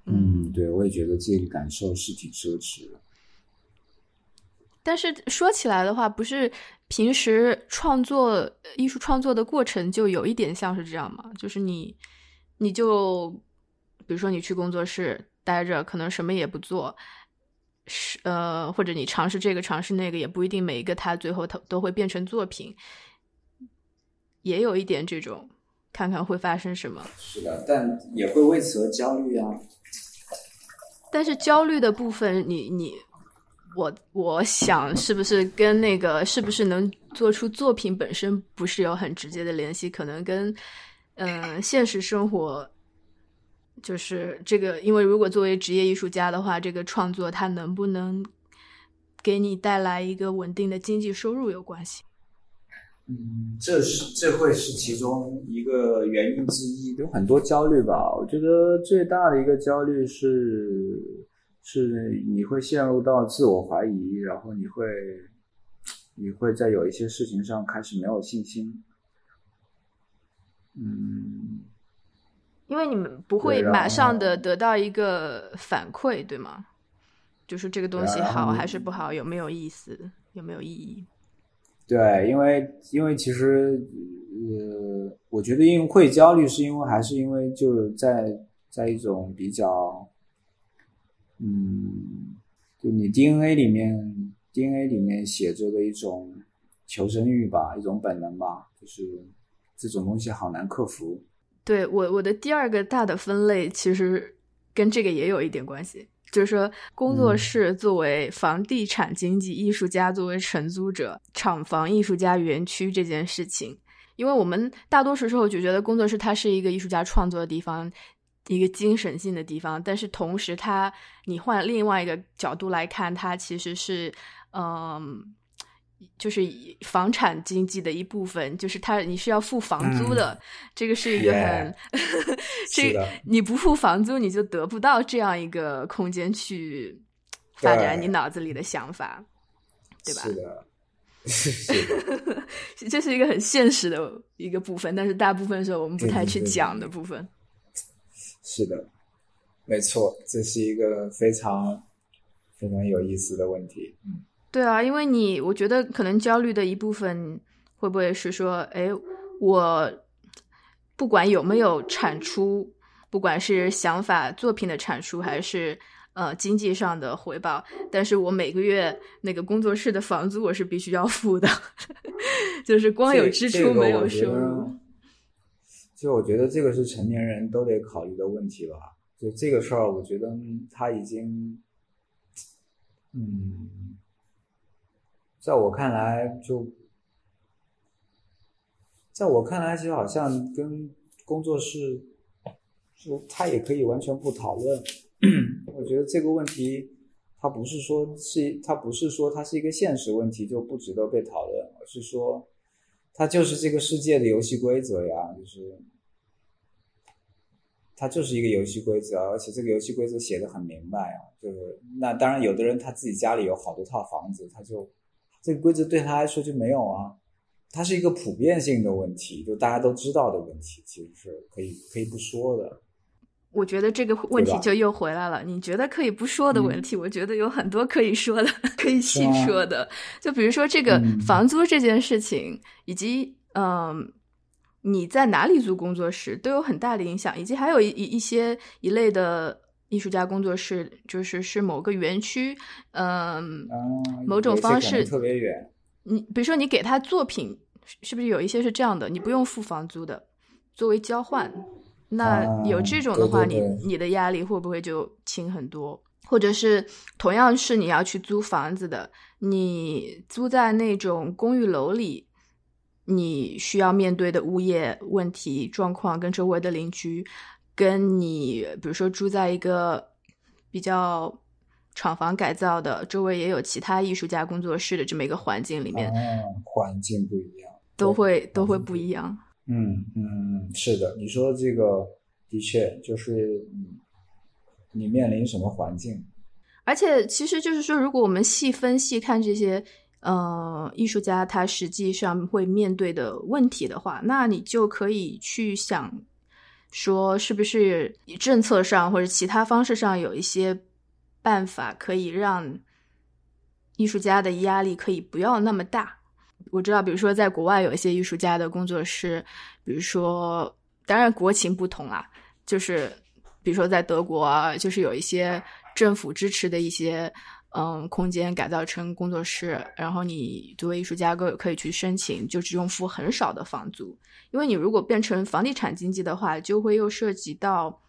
嗯，对，我也觉得这个感受是挺奢侈的。但是说起来的话，不是平时创作艺术创作的过程就有一点像是这样吗？就是你，你就比如说你去工作室待着，可能什么也不做。是呃，或者你尝试这个尝试那个，也不一定每一个它最后它都会变成作品，也有一点这种，看看会发生什么。是的，但也会为此而焦虑啊。但是焦虑的部分，你你我我想是不是跟那个是不是能做出作品本身不是有很直接的联系？可能跟嗯现实生活。就是这个，因为如果作为职业艺术家的话，这个创作它能不能给你带来一个稳定的经济收入有关系。嗯，这是这会是其中一个原因之一，有很多焦虑吧。我觉得最大的一个焦虑是是你会陷入到自我怀疑，然后你会你会在有一些事情上开始没有信心。嗯，因为你们不会马上的得到一个反馈，对吗？就是这个东西好还是不好，有没有意思，有没有意义？对，因为因为其实呃，我觉得因为会焦虑，是因为还是因为就是在在一种比较，嗯，就你 DNA 里面 DNA 里面写着的一种求生欲吧，一种本能吧，就是这种东西好难克服。对我我的第二个大的分类其实跟这个也有一点关系。就是说，工作室作为房地产经纪，艺术家作为承租者，厂房艺术家园区这件事情，因为我们大多数时候就觉得工作室它是一个艺术家创作的地方，一个精神性的地方，但是同时它，你换另外一个角度来看，它其实是，嗯。就是房产经济的一部分，就是它你是要付房租的，这个是一个很，这你不付房租你就得不到这样一个空间去发展你脑子里的想法，对吧？是的，是的，这是一个很现实的一个部分，但是大部分时候我们不太去讲的部分。是的，没错，这是一个非常非常有意思的问题，嗯。对啊，因为你，我觉得可能焦虑的一部分会不会是说，哎，我不管有没有产出，不管是想法、作品的产出，还是呃经济上的回报，但是我每个月那个工作室的房租我是必须要付的，就是光有支出没有收入。就我觉得这个是成年人都得考虑的问题吧。就这个事儿，我觉得他已经，嗯。在我看来，就在我看来，其实好像跟工作室，就他也可以完全不讨论。我觉得这个问题，它不是说是它不是说它是一个现实问题就不值得被讨论，而是说，它就是这个世界的游戏规则呀，就是，它就是一个游戏规则，而且这个游戏规则写的很明白啊。就是那当然，有的人他自己家里有好多套房子，他就。这个规则对他来说就没有啊，它是一个普遍性的问题，就大家都知道的问题，其实是可以可以不说的。我觉得这个问题就又回来了。你觉得可以不说的问题，我觉得有很多可以说的，可以细说的。就比如说这个房租这件事情，以及嗯，你在哪里租工作室都有很大的影响，以及还有一一些一类的。艺术家工作室就是是某个园区，嗯，某种方式特别远。你比如说，你给他作品，是不是有一些是这样的？你不用付房租的，作为交换。那有这种的话，你你的压力会不会就轻很多？或者是同样是你要去租房子的，你租在那种公寓楼里，你需要面对的物业问题状况跟周围的邻居。跟你比如说住在一个比较厂房改造的，周围也有其他艺术家工作室的这么一个环境里面，嗯环境不一样，都会都会不一样。嗯嗯，是的，你说这个的确就是你面临什么环境，而且其实就是说，如果我们细分细看这些呃艺术家他实际上会面对的问题的话，那你就可以去想。说是不是政策上或者其他方式上有一些办法可以让艺术家的压力可以不要那么大？我知道，比如说在国外有一些艺术家的工作室，比如说，当然国情不同啊，就是比如说在德国，就是有一些政府支持的一些。嗯，空间改造成工作室，然后你作为艺术家可可以去申请，就只用付很少的房租。因为你如果变成房地产经济的话，就会又涉及到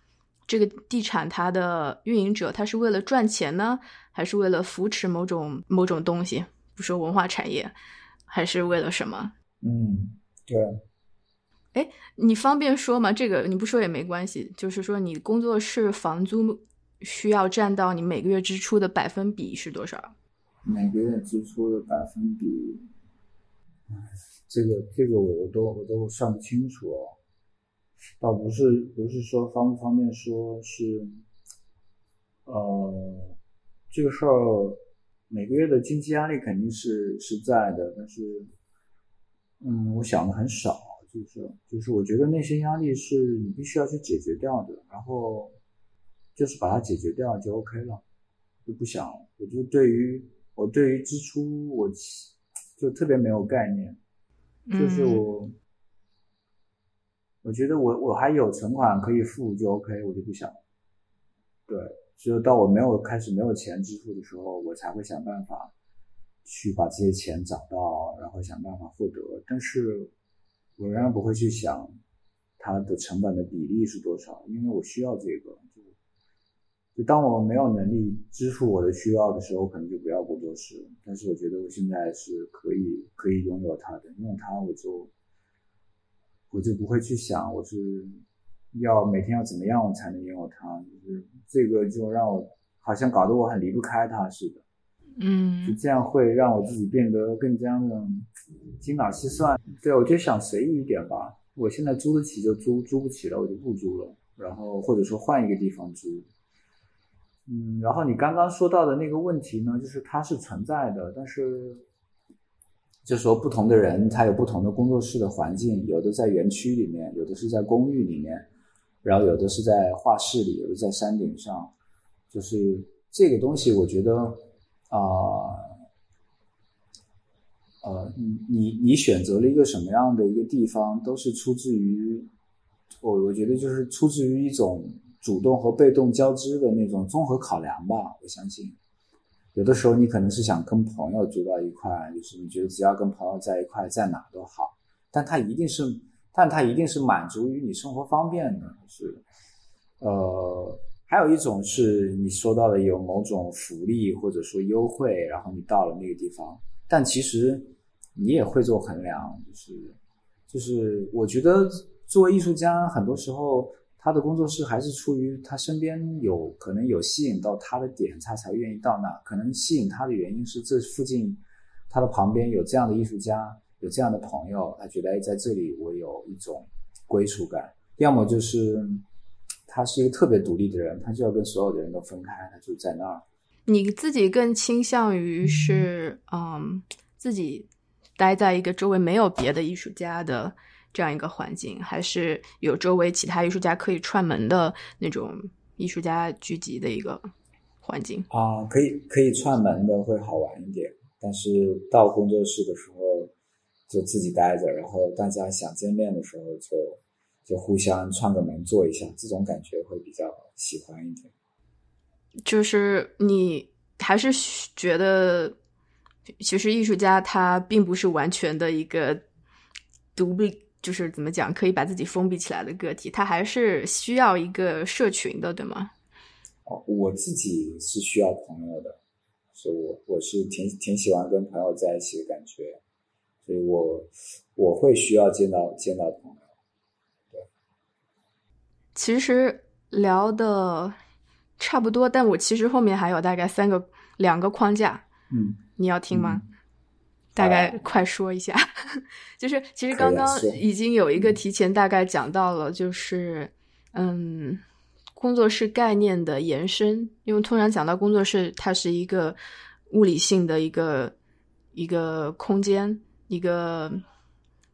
这个地产它的运营者，他是为了赚钱呢，还是为了扶持某种某种东西，不说文化产业，还是为了什么？嗯，对。哎，你方便说吗？这个你不说也没关系，就是说你工作室房租。需要占到你每个月支出的百分比是多少？每个月支出的百分比，这个这个我都我都算不清楚哦。倒不是不是说方不方便说是，呃，这个事儿每个月的经济压力肯定是是在的，但是，嗯，我想的很少，就是就是我觉得那些压力是你必须要去解决掉的，然后就是把它解决掉就 OK 了，就不想，我就对于我对于支出我就特别没有概念，就是我。我觉得我我还有存款可以付就 OK，我就不想。对，只有到我没有开始没有钱支付的时候，我才会想办法去把这些钱找到，然后想办法获得。但是，我仍然不会去想它的成本的比例是多少，因为我需要这个。就就当我没有能力支付我的需要的时候，可能就不要工作室。但是我觉得我现在是可以可以拥有它的，拥有它我就。我就不会去想，我是要每天要怎么样我才能拥有它，就是这个就让我好像搞得我很离不开它似的，嗯，就这样会让我自己变得更加的精打细算。对，我就想随意一点吧。我现在租得起就租，租不起了我就不租了，然后或者说换一个地方租。嗯，然后你刚刚说到的那个问题呢，就是它是存在的，但是。就说不同的人，他有不同的工作室的环境，有的在园区里面，有的是在公寓里面，然后有的是在画室里，有的在山顶上。就是这个东西，我觉得啊，呃，你你你选择了一个什么样的一个地方，都是出自于我我觉得就是出自于一种主动和被动交织的那种综合考量吧，我相信。有的时候你可能是想跟朋友住到一块，就是你觉得只要跟朋友在一块，在哪都好。但它一定是，但它一定是满足于你生活方便的。是，呃，还有一种是你说到的有某种福利或者说优惠，然后你到了那个地方，但其实你也会做衡量，就是，就是我觉得作为艺术家，很多时候。他的工作室还是出于他身边有可能有吸引到他的点，他才愿意到那。可能吸引他的原因是这附近，他的旁边有这样的艺术家，有这样的朋友，他觉得哎，在这里我有一种归属感。要么就是他是一个特别独立的人，他就要跟所有的人都分开，他就在那儿。你自己更倾向于是嗯，自己待在一个周围没有别的艺术家的。这样一个环境，还是有周围其他艺术家可以串门的那种艺术家聚集的一个环境啊，可以可以串门的会好玩一点，但是到工作室的时候就自己待着，然后大家想见面的时候就就互相串个门坐一下，这种感觉会比较喜欢一点。就是你还是觉得，其实艺术家他并不是完全的一个独立。就是怎么讲，可以把自己封闭起来的个体，他还是需要一个社群的，对吗？哦，我自己是需要朋友的，所以我我是挺挺喜欢跟朋友在一起的感觉，所以我我会需要见到见到朋友。对，其实聊的差不多，但我其实后面还有大概三个两个框架，嗯，你要听吗？大概快说一下，就是其实刚刚已经有一个提前大概讲到了，就是嗯，工作室概念的延伸。因为突然讲到工作室，它是一个物理性的一个一个空间，一个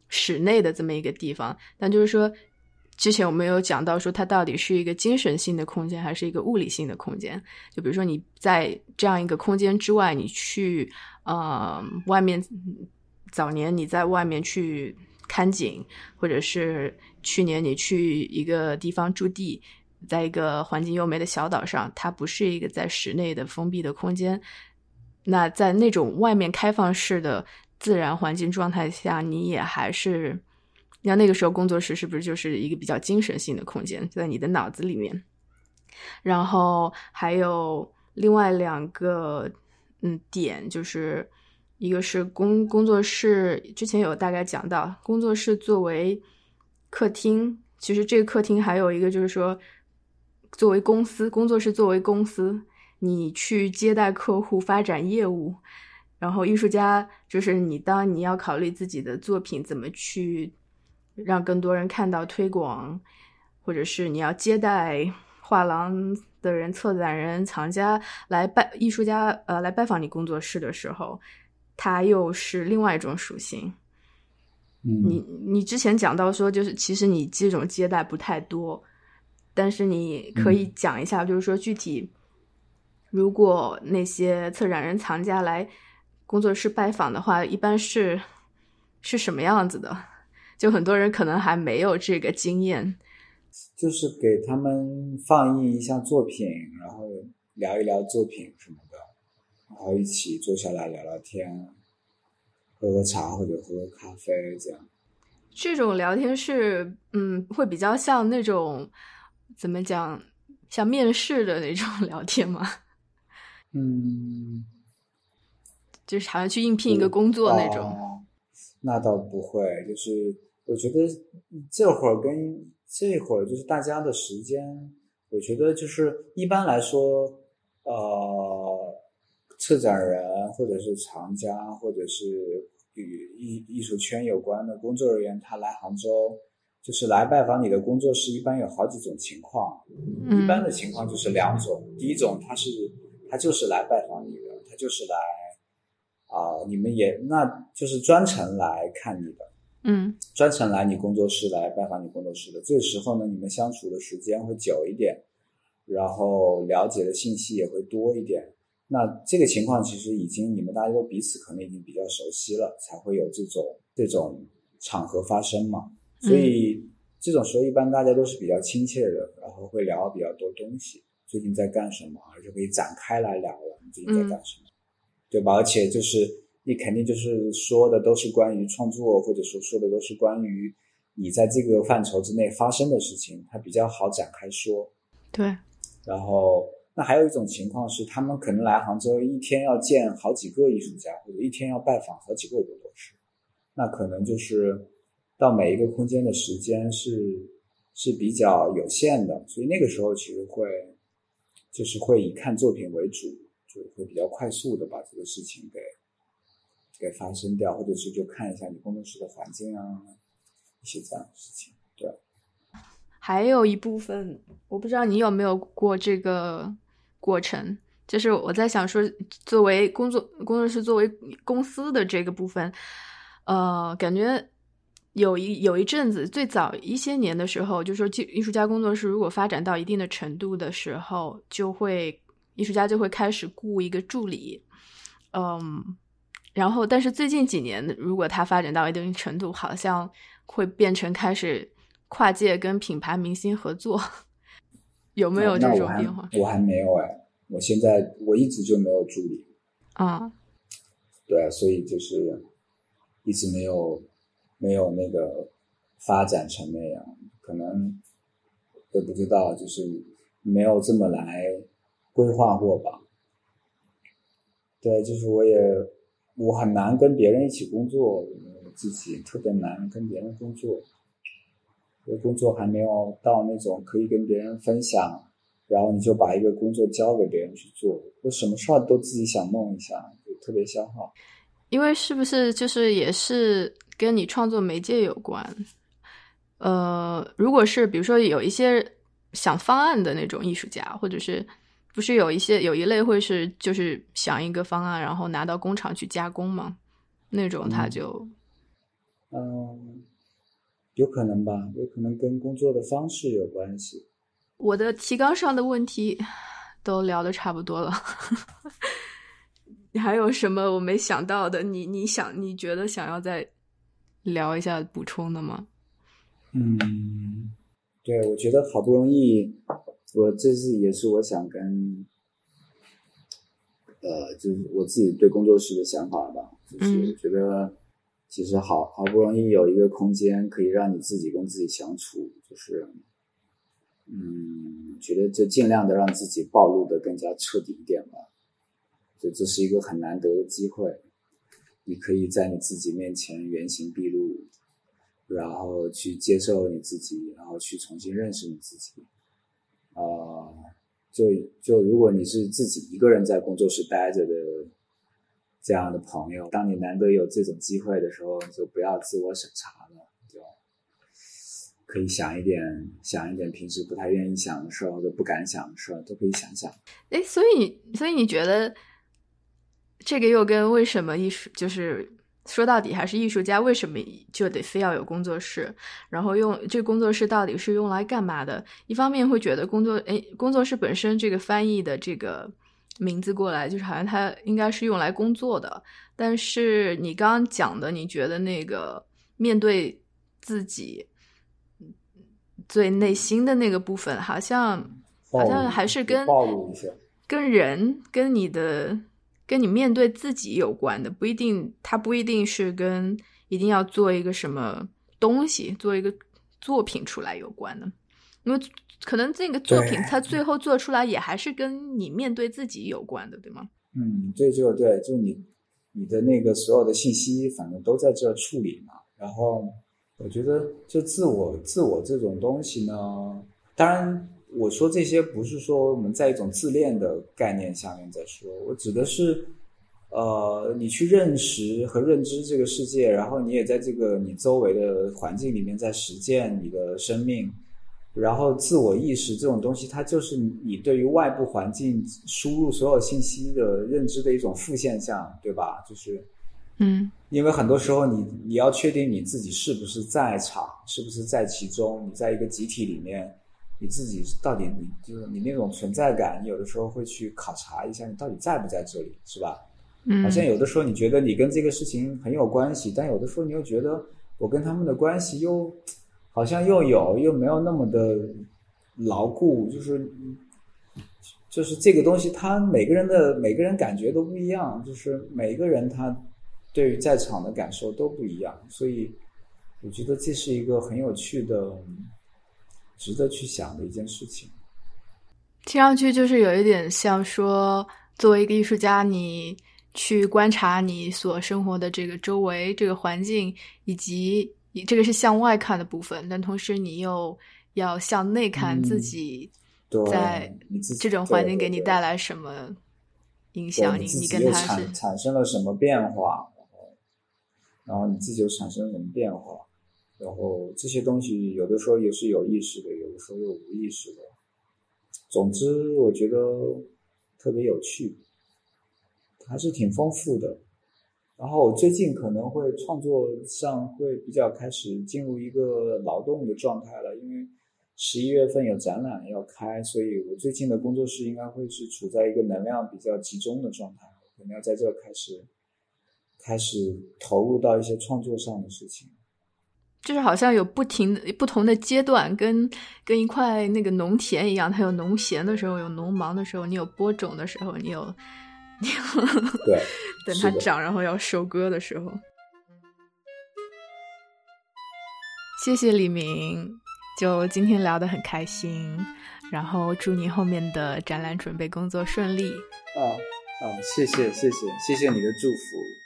室内的这么一个地方。但就是说，之前我们有讲到说，它到底是一个精神性的空间，还是一个物理性的空间？就比如说你在这样一个空间之外，你去。呃，外面早年你在外面去看景，或者是去年你去一个地方驻地，在一个环境优美的小岛上，它不是一个在室内的封闭的空间。那在那种外面开放式的自然环境状态下，你也还是，那那个时候工作室是不是就是一个比较精神性的空间，在你的脑子里面？然后还有另外两个。嗯，点就是一个是工工作室，之前有大概讲到，工作室作为客厅，其实这个客厅还有一个就是说，作为公司，工作室作为公司，你去接待客户、发展业务，然后艺术家就是你，当你要考虑自己的作品怎么去让更多人看到、推广，或者是你要接待画廊。的人、策展人、藏家来拜艺术家呃来拜访你工作室的时候，他又是另外一种属性。你你之前讲到说，就是其实你这种接待不太多，但是你可以讲一下，就是说具体，如果那些策展人、藏家来工作室拜访的话，一般是是什么样子的？就很多人可能还没有这个经验，就是给他们放映一下作品，然后聊一聊作品什么的，然后一起坐下来聊聊天，喝喝茶或者喝喝咖啡这样。这种聊天是，嗯，会比较像那种怎么讲，像面试的那种 聊天吗？嗯，就是好像去应聘一个工作那种。那倒不会，就是。我觉得这会儿跟这会儿就是大家的时间，我觉得就是一般来说，呃，策展人或者是藏家或者是与艺艺术圈有关的工作人员，他来杭州就是来拜访你的工作室，一般有好几种情况。一般的情况就是两种，第一种他是他就是来拜访你的，他就是来啊，你们也那就是专程来看你的。嗯，专程来你工作室来拜访你工作室的，这个时候呢，你们相处的时间会久一点，然后了解的信息也会多一点。那这个情况其实已经你们大家都彼此可能已经比较熟悉了，才会有这种这种场合发生嘛。所以这种时候一般大家都是比较亲切的，然后会聊比较多东西，最近在干什么，而且可以展开来聊了，你最近在干什么，对吧？而且就是。你肯定就是说的都是关于创作，或者说说的都是关于你在这个范畴之内发生的事情，它比较好展开说。对。然后，那还有一种情况是，他们可能来杭州一天要见好几个艺术家，或者一天要拜访好几个工作室，那可能就是到每一个空间的时间是是比较有限的，所以那个时候其实会就是会以看作品为主，就会比较快速的把这个事情给。给发生掉，或者是就看一下你工作室的环境啊，一些这样的事情。对，还有一部分，我不知道你有没有过这个过程，就是我在想说，作为工作工作室作为公司的这个部分，呃，感觉有一有一阵子，最早一些年的时候，就说艺艺术家工作室如果发展到一定的程度的时候，就会艺术家就会开始雇一个助理，嗯。然后，但是最近几年，如果它发展到一定程度，好像会变成开始跨界跟品牌明星合作，有没有这种变化？我还没有哎，我现在我一直就没有助理啊，对，所以就是一直没有没有那个发展成那样，可能也不知道，就是没有这么来规划过吧。对，就是我也。我很难跟别人一起工作，自己特别难跟别人工作。我工作还没有到那种可以跟别人分享，然后你就把一个工作交给别人去做。我什么事儿都自己想弄一下，就特别消耗。因为是不是就是也是跟你创作媒介有关？呃，如果是比如说有一些想方案的那种艺术家，或者是。不是有一些有一类会是就是想一个方案，然后拿到工厂去加工吗？那种他就，嗯，有可能吧，有可能跟工作的方式有关系。我的提纲上的问题都聊的差不多了，你 还有什么我没想到的？你你想你觉得想要再聊一下补充的吗？嗯，对，我觉得好不容易。我这是也是我想跟，呃，就是我自己对工作室的想法吧，就是觉得其实好好不容易有一个空间可以让你自己跟自己相处，就是，嗯，觉得就尽量的让自己暴露的更加彻底一点吧，就这是一个很难得的机会，你可以在你自己面前原形毕露，然后去接受你自己，然后去重新认识你自己。呃，就就如果你是自己一个人在工作室待着的这样的朋友，当你难得有这种机会的时候，就不要自我审查了，就可以想一点，想一点平时不太愿意想的事儿或者不敢想的事儿，都可以想想。哎，所以，所以你觉得这个又跟为什么艺术就是说到底还是艺术家为什么就得非要有工作室？然后用这工作室到底是用来干嘛的？一方面会觉得工作，哎，工作室本身这个翻译的这个名字过来，就是好像它应该是用来工作的。但是你刚刚讲的，你觉得那个面对自己最内心的那个部分，好像好像还是跟跟人跟你的跟你面对自己有关的，不一定，它不一定是跟一定要做一个什么东西，做一个作品出来有关的，因为可能这个作品它最后做出来也还是跟你面对自己有关的，对吗？嗯，对就对，就你。你的那个所有的信息，反正都在这处理嘛。然后，我觉得就自我、自我这种东西呢，当然我说这些不是说我们在一种自恋的概念下面在说，我指的是，呃，你去认识和认知这个世界，然后你也在这个你周围的环境里面在实践你的生命。然后，自我意识这种东西，它就是你对于外部环境输入所有信息的认知的一种负现象，对吧？就是，嗯，因为很多时候你你要确定你自己是不是在场，是不是在其中，你在一个集体里面，你自己到底你就是你那种存在感，你有的时候会去考察一下你到底在不在这里，是吧？嗯，好像有的时候你觉得你跟这个事情很有关系，但有的时候你又觉得我跟他们的关系又。好像又有又没有那么的牢固，就是就是这个东西，他每个人的每个人感觉都不一样，就是每个人他对于在场的感受都不一样，所以我觉得这是一个很有趣的、值得去想的一件事情。听上去就是有一点像说，作为一个艺术家，你去观察你所生活的这个周围这个环境以及。你这个是向外看的部分，但同时你又要向内看自己，在这种环境给你带来什么影响？你你跟他是产生了什么变化？然后，然后你自己又产生了什么变化？然后这些东西有的时候也是有意识的，有的时候又无意识的。总之，我觉得特别有趣，还是挺丰富的。然后我最近可能会创作上会比较开始进入一个劳动的状态了，因为十一月份有展览要开，所以我最近的工作室应该会是处在一个能量比较集中的状态，可能要在这开始开始投入到一些创作上的事情。就是好像有不停的不同的阶段，跟跟一块那个农田一样，它有农闲的时候，有农忙的时候，你有播种的时候，你有。对，等它长，然后要收割的时候。谢谢李明，就今天聊得很开心，然后祝你后面的展览准备工作顺利。啊啊，谢谢谢谢谢谢你的祝福。